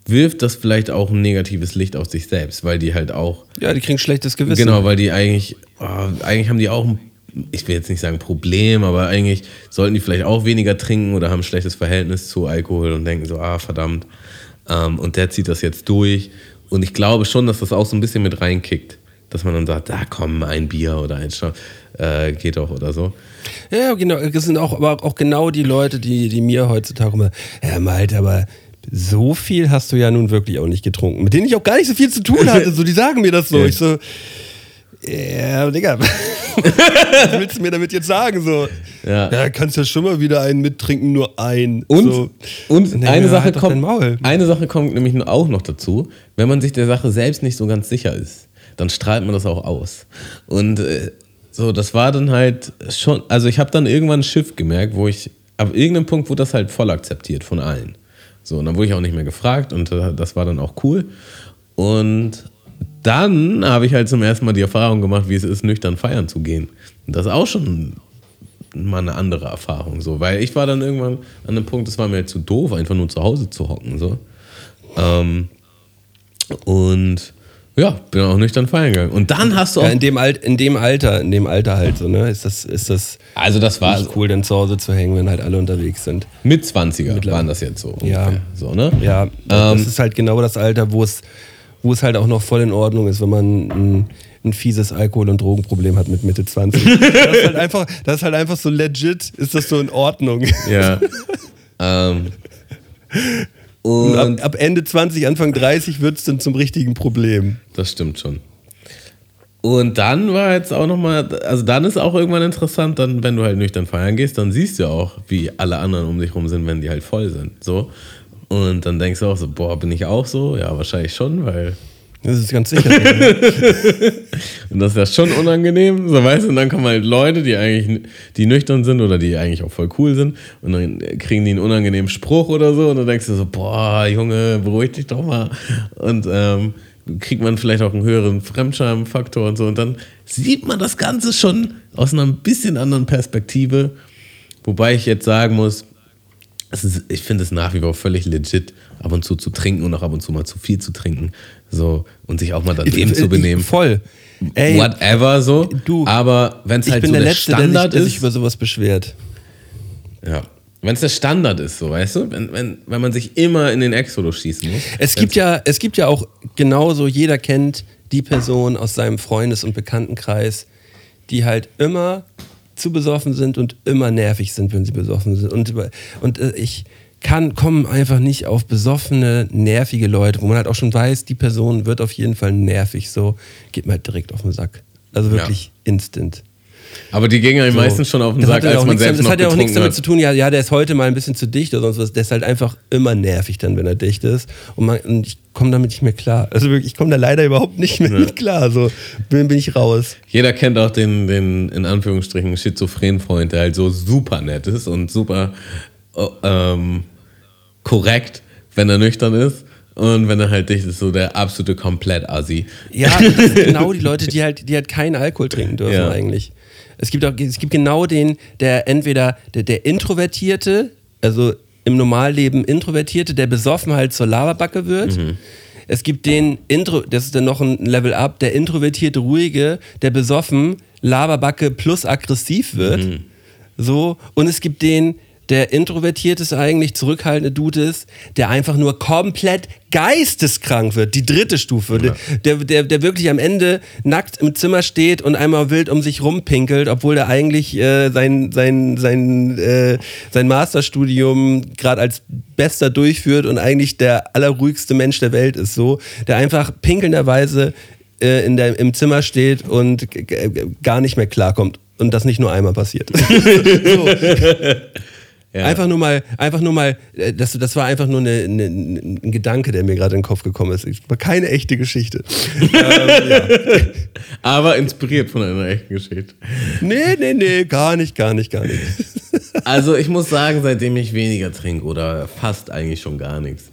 wirft das vielleicht auch ein negatives Licht auf sich selbst, weil die halt auch ja, die kriegen schlechtes Gewissen. Genau, weil die eigentlich, oh, eigentlich haben die auch, ein, ich will jetzt nicht sagen Problem, aber eigentlich sollten die vielleicht auch weniger trinken oder haben ein schlechtes Verhältnis zu Alkohol und denken so, ah, verdammt. Ähm, und der zieht das jetzt durch. Und ich glaube schon, dass das auch so ein bisschen mit reinkickt. Dass man dann sagt, da komm, ein Bier oder ein Schnaps, äh, geht doch oder so. Ja, genau. Das sind auch, aber auch genau die Leute, die, die mir heutzutage immer, Herr Malte, aber so viel hast du ja nun wirklich auch nicht getrunken. Mit denen ich auch gar nicht so viel zu tun hatte. So, die sagen mir das so. Ich so, ja, Digga, was willst du mir damit jetzt sagen? So, Ja. ja kannst ja schon mal wieder einen mittrinken, nur ein. Und, so. und eine, ja, Sache halt kommt, eine Sache kommt nämlich auch noch dazu. Wenn man sich der Sache selbst nicht so ganz sicher ist, dann strahlt man das auch aus. Und äh, so, das war dann halt schon, also ich habe dann irgendwann ein Schiff gemerkt, wo ich, ab irgendeinem Punkt wurde das halt voll akzeptiert von allen. So, und dann wurde ich auch nicht mehr gefragt und äh, das war dann auch cool. Und dann habe ich halt zum ersten Mal die Erfahrung gemacht, wie es ist, nüchtern feiern zu gehen. Und das ist auch schon mal eine andere Erfahrung, so, weil ich war dann irgendwann an einem Punkt, es war mir halt zu doof, einfach nur zu Hause zu hocken, so. Ähm, und ja, bin auch nüchtern feiern gegangen. Und dann hast du auch, Ja, in, dem Alt, in dem Alter, in dem Alter halt so, ne? Ist das, ist das also das war nicht cool, dann zu Hause zu hängen, wenn halt alle unterwegs sind. mit 20er waren das jetzt so. Ja. ungefähr, So, ne? Ja, das Ähm, ist halt genau das Alter, wo es, wo es halt auch noch voll in Ordnung ist, wenn man ein, ein fieses Alkohol- und Drogenproblem hat mit Mitte 20. das, ist halt einfach, das ist halt einfach so legit, ist das so in Ordnung. Ja. ähm, Und ab, und ab Ende 20, Anfang 30 wird es dann zum richtigen Problem. Das stimmt schon. Und dann war jetzt auch nochmal, also dann ist auch irgendwann interessant, dann, wenn du halt nüchtern feiern gehst, dann siehst du ja auch, wie alle anderen um dich rum sind, wenn die halt voll sind. So. Und dann denkst du auch so, boah, bin ich auch so? Ja, wahrscheinlich schon, weil. Das ist ganz sicher. Und das ist ja schon unangenehm, so weißt du, und dann kommen halt Leute, die eigentlich, die nüchtern sind oder die eigentlich auch voll cool sind und dann kriegen die einen unangenehmen Spruch oder so und dann denkst du so, boah, Junge, beruhig dich doch mal und ähm, kriegt man vielleicht auch einen höheren Fremdschamfaktor und so und dann sieht man das Ganze schon aus einer ein bisschen anderen Perspektive, wobei ich jetzt sagen muss, ist, ich finde es nach wie vor völlig legit, ab und zu zu trinken und auch ab und zu mal zu viel zu trinken. So, und sich auch mal daneben zu benehmen. Voll. Ey, Whatever so. du, aber wenn es ich halt so der der, Letzte, der Standard sich, der sich ist. über sowas beschwert. Ja. Wenn es der Standard ist, so, weißt du? Wenn, wenn, wenn man sich immer in den Exodus schießen muss. Es gibt ja, es gibt ja auch genauso, jeder kennt die Person aus seinem Freundes- und Bekanntenkreis, die halt immer zu besoffen sind und immer nervig sind, wenn sie besoffen sind. Und, und äh, ich kann, komme einfach nicht auf besoffene, nervige Leute, wo man halt auch schon weiß, die Person wird auf jeden Fall nervig, so geht mir halt direkt auf den Sack. Also wirklich instant. Aber die gingen ja So. meistens schon auf den Das Sack, ja als man selbst Das noch hat ja auch nichts damit zu hat. tun, ja, ja, der ist heute mal ein bisschen zu dicht oder sonst was. Der ist halt einfach immer nervig dann, wenn er dicht ist. Und, man, und ich komme damit nicht mehr klar. Also wirklich, ich komme da leider überhaupt nicht mehr mit klar. So bin, bin ich raus. Jeder kennt auch den, den in Anführungsstrichen schizophrenen Freund, der halt so super nett ist und super äh, ähm, korrekt, wenn er nüchtern ist. Und wenn er halt dicht ist, so der absolute komplett-Assi. Ja, das sind genau die Leute, die halt, die halt keinen Alkohol trinken dürfen Ja. eigentlich. Es gibt auch, es gibt genau den, der entweder der, der Introvertierte, also im Normalleben Introvertierte, der besoffen halt zur Laberbacke wird. Mhm. Es gibt den Intro, das ist dann noch ein Level up, der introvertierte Ruhige, der besoffen Laberbacke plus aggressiv wird. Mhm. So, und es gibt den der introvertiert ist eigentlich, zurückhaltende Dude ist, der einfach nur komplett geisteskrank wird. Die dritte Stufe. Der, der, der wirklich am Ende nackt im Zimmer steht und einmal wild um sich rumpinkelt, obwohl er eigentlich äh, sein, sein, sein, äh, sein Masterstudium gerade als Bester durchführt und eigentlich der allerruhigste Mensch der Welt ist. So, der einfach pinkelnderweise äh, in der, im Zimmer steht und gar nicht mehr klarkommt. Und das nicht nur einmal passiert. Ja. Einfach nur mal, einfach nur mal, äh, das, das war einfach nur eine, eine, ein Gedanke, der mir gerade in den Kopf gekommen ist. Es war keine echte Geschichte. ähm. Aber inspiriert von einer echten Geschichte. Nee, nee, nee, gar nicht, gar nicht, gar nicht. Also ich muss sagen, seitdem ich weniger trinke oder fast eigentlich schon gar nichts,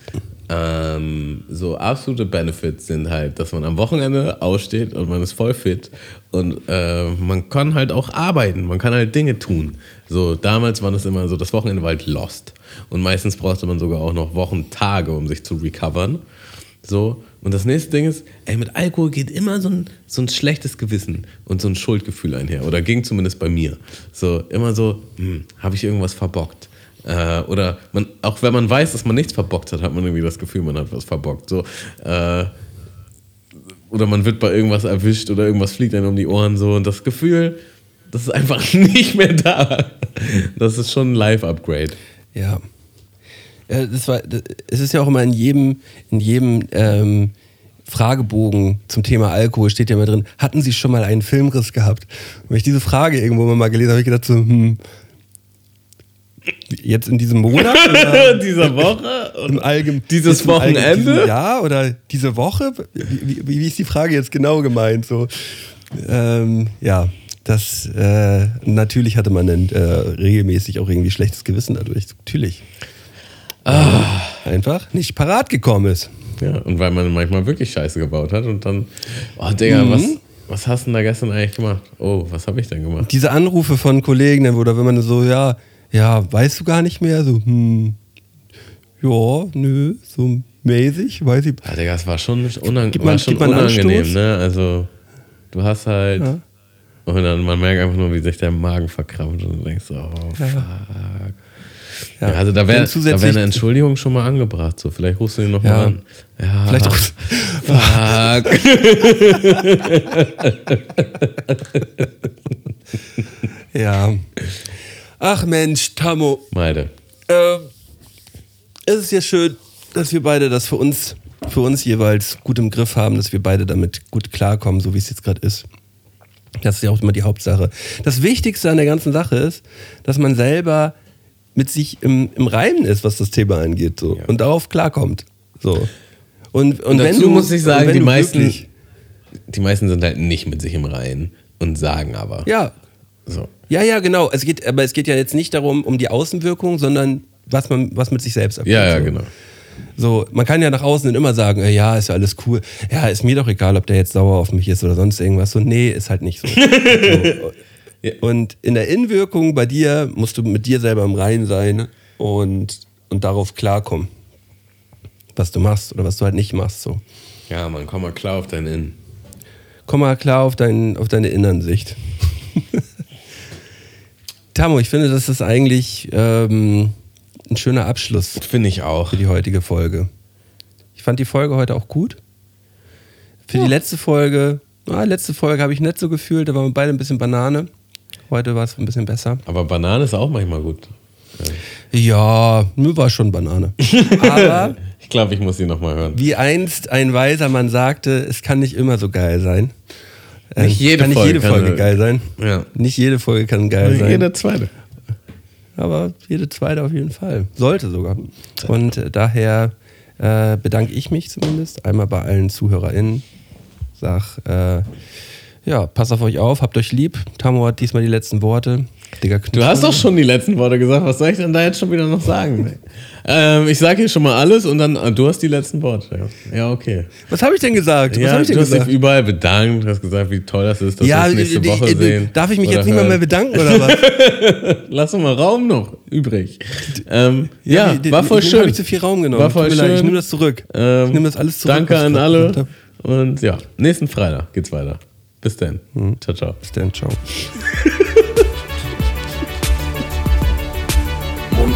ähm, so absolute Benefits sind halt, dass man am Wochenende aussteht und man ist voll fit und äh, man kann halt auch arbeiten, man kann halt Dinge tun. So damals war das immer so, das Wochenende war halt lost und meistens brauchte man sogar auch noch Wochen, Tage, um sich zu recovern. So, und das nächste Ding ist, ey, mit Alkohol geht immer so ein, so ein schlechtes Gewissen und so ein Schuldgefühl einher. Oder ging zumindest bei mir. So, immer so, hm, habe ich irgendwas verbockt? Äh, oder man, auch wenn man weiß, dass man nichts verbockt hat, hat man irgendwie das Gefühl, man hat was verbockt. So, äh, oder man wird bei irgendwas erwischt oder irgendwas fliegt einem um die Ohren so und das Gefühl, das ist einfach nicht mehr da. Das ist schon ein Live-Upgrade. Ja. Ja, das war, das, es ist ja auch immer in jedem, in jedem ähm, Fragebogen zum Thema Alkohol steht ja immer drin, hatten Sie schon mal einen Filmriss gehabt? Und wenn ich diese Frage irgendwo mal gelesen habe, habe ich gedacht so, hm, jetzt in diesem Monat? Oder Dieser Woche im Allgem Dieses Wochenende? Jahr oder diese Woche? Wie, wie, wie ist die Frage jetzt genau gemeint? So, ähm, ja, das äh, natürlich hatte man dann äh, regelmäßig auch irgendwie schlechtes Gewissen dadurch. Natürlich. Ah. Einfach nicht parat gekommen ist. Ja, und weil man manchmal wirklich Scheiße gebaut hat und dann, oh Digga, was, was hast du denn da gestern eigentlich gemacht? Oh, was habe ich denn gemacht? Diese Anrufe von Kollegen, oder wenn man so, ja, ja, weißt du gar nicht mehr, so, hm, ja, nö, so mäßig, weiß ich. Digga, das war schon, unang Gibt man- war schon unangenehm, Anstoß? ne? Also, du hast halt, Ja. und dann man merkt einfach nur, wie sich der Magen verkrampft und du denkst so, oh, fuck. Ja, also da wäre wär eine Entschuldigung schon mal angebracht, so, vielleicht rufst du ihn noch Ja. mal an. Ja, Vielleicht auch. fuck. Ja. Ach Mensch, Tammo, Meide. ähm, es ist ja schön, dass wir beide das für uns, für uns jeweils gut im Griff haben, dass wir beide damit gut klarkommen, so wie es jetzt gerade ist. Das ist ja auch immer die Hauptsache. Das Wichtigste an der ganzen Sache ist, dass man selber mit sich im, im Reinen ist, was das Thema angeht, so und darauf klarkommt. So. Und, und, wenn dazu du, muss ich und sagen, wenn die meisten, die meisten sind halt nicht mit sich im Reinen und sagen aber. Ja, So. Ja, ja, genau. Es geht, aber es geht ja jetzt nicht darum, um die Außenwirkung, sondern was man, was mit sich selbst abgeht. Ja, ja, so. genau. So, man kann ja nach außen dann immer sagen, äh, ja, ist ja alles cool. Ja, ist mir doch egal, ob der jetzt sauer auf mich ist oder sonst irgendwas. So, nee, ist halt nicht so. so. Ja. Und in der Innenwirkung bei dir musst du mit dir selber im Reinen sein und, und darauf klarkommen, was du machst oder was du halt nicht machst. So. Ja, man, komm mal klar auf deinen Innen. Komm mal klar auf, dein, auf deine Innensicht. Tamo, ich finde, das ist eigentlich ähm, ein schöner Abschluss Finde ich auch. für die heutige Folge. Ich fand die Folge heute auch gut. Für die letzte Folge, ah, letzte Folge habe ich nicht so gefühlt, da waren wir beide ein bisschen Banane. Heute war es ein bisschen besser. Aber Banane ist auch manchmal gut. Ja, mir war schon Banane. Aber Ich glaube, ich muss sie nochmal hören. wie einst ein weiser Mann sagte, es kann nicht immer so geil sein. Ähm, Nicht jede kann nicht Folge jede kann Folge so- geil sein. Ja. Nicht jede Folge kann geil sein. Jeder zweite. aber jede zweite auf jeden Fall. Sollte sogar. Und äh, daher äh, bedanke ich mich zumindest einmal bei allen ZuhörerInnen. Sag, äh, ja, passt auf euch auf, habt euch lieb. Tamo hat diesmal die letzten Worte. Digga, Du hast doch schon die letzten Worte gesagt. Was soll ich denn da jetzt schon wieder noch sagen? ähm, ich sage hier schon mal alles und dann, ah, du hast die letzten Worte. Ja, ja okay. Was habe ich denn gesagt? Was Ja, habe ich denn du hast gesagt? dich überall bedankt, hast gesagt, wie toll das ist, dass Ja, wir uns nächste die- Woche die- sehen. darf ich mich jetzt nicht mal mehr hören. bedanken oder was? Lass doch mal Raum noch übrig. Ähm, ja, die- war voll schön. habe ich zu viel Raum genommen. War voll schön. leid, ich nehme das zurück. Ähm, ich nehme das alles zurück. Danke ich an alle. Und ja, nächsten Freitag geht's weiter. Bis dann. Mhm. Ciao, ciao. Bis dann, ciao.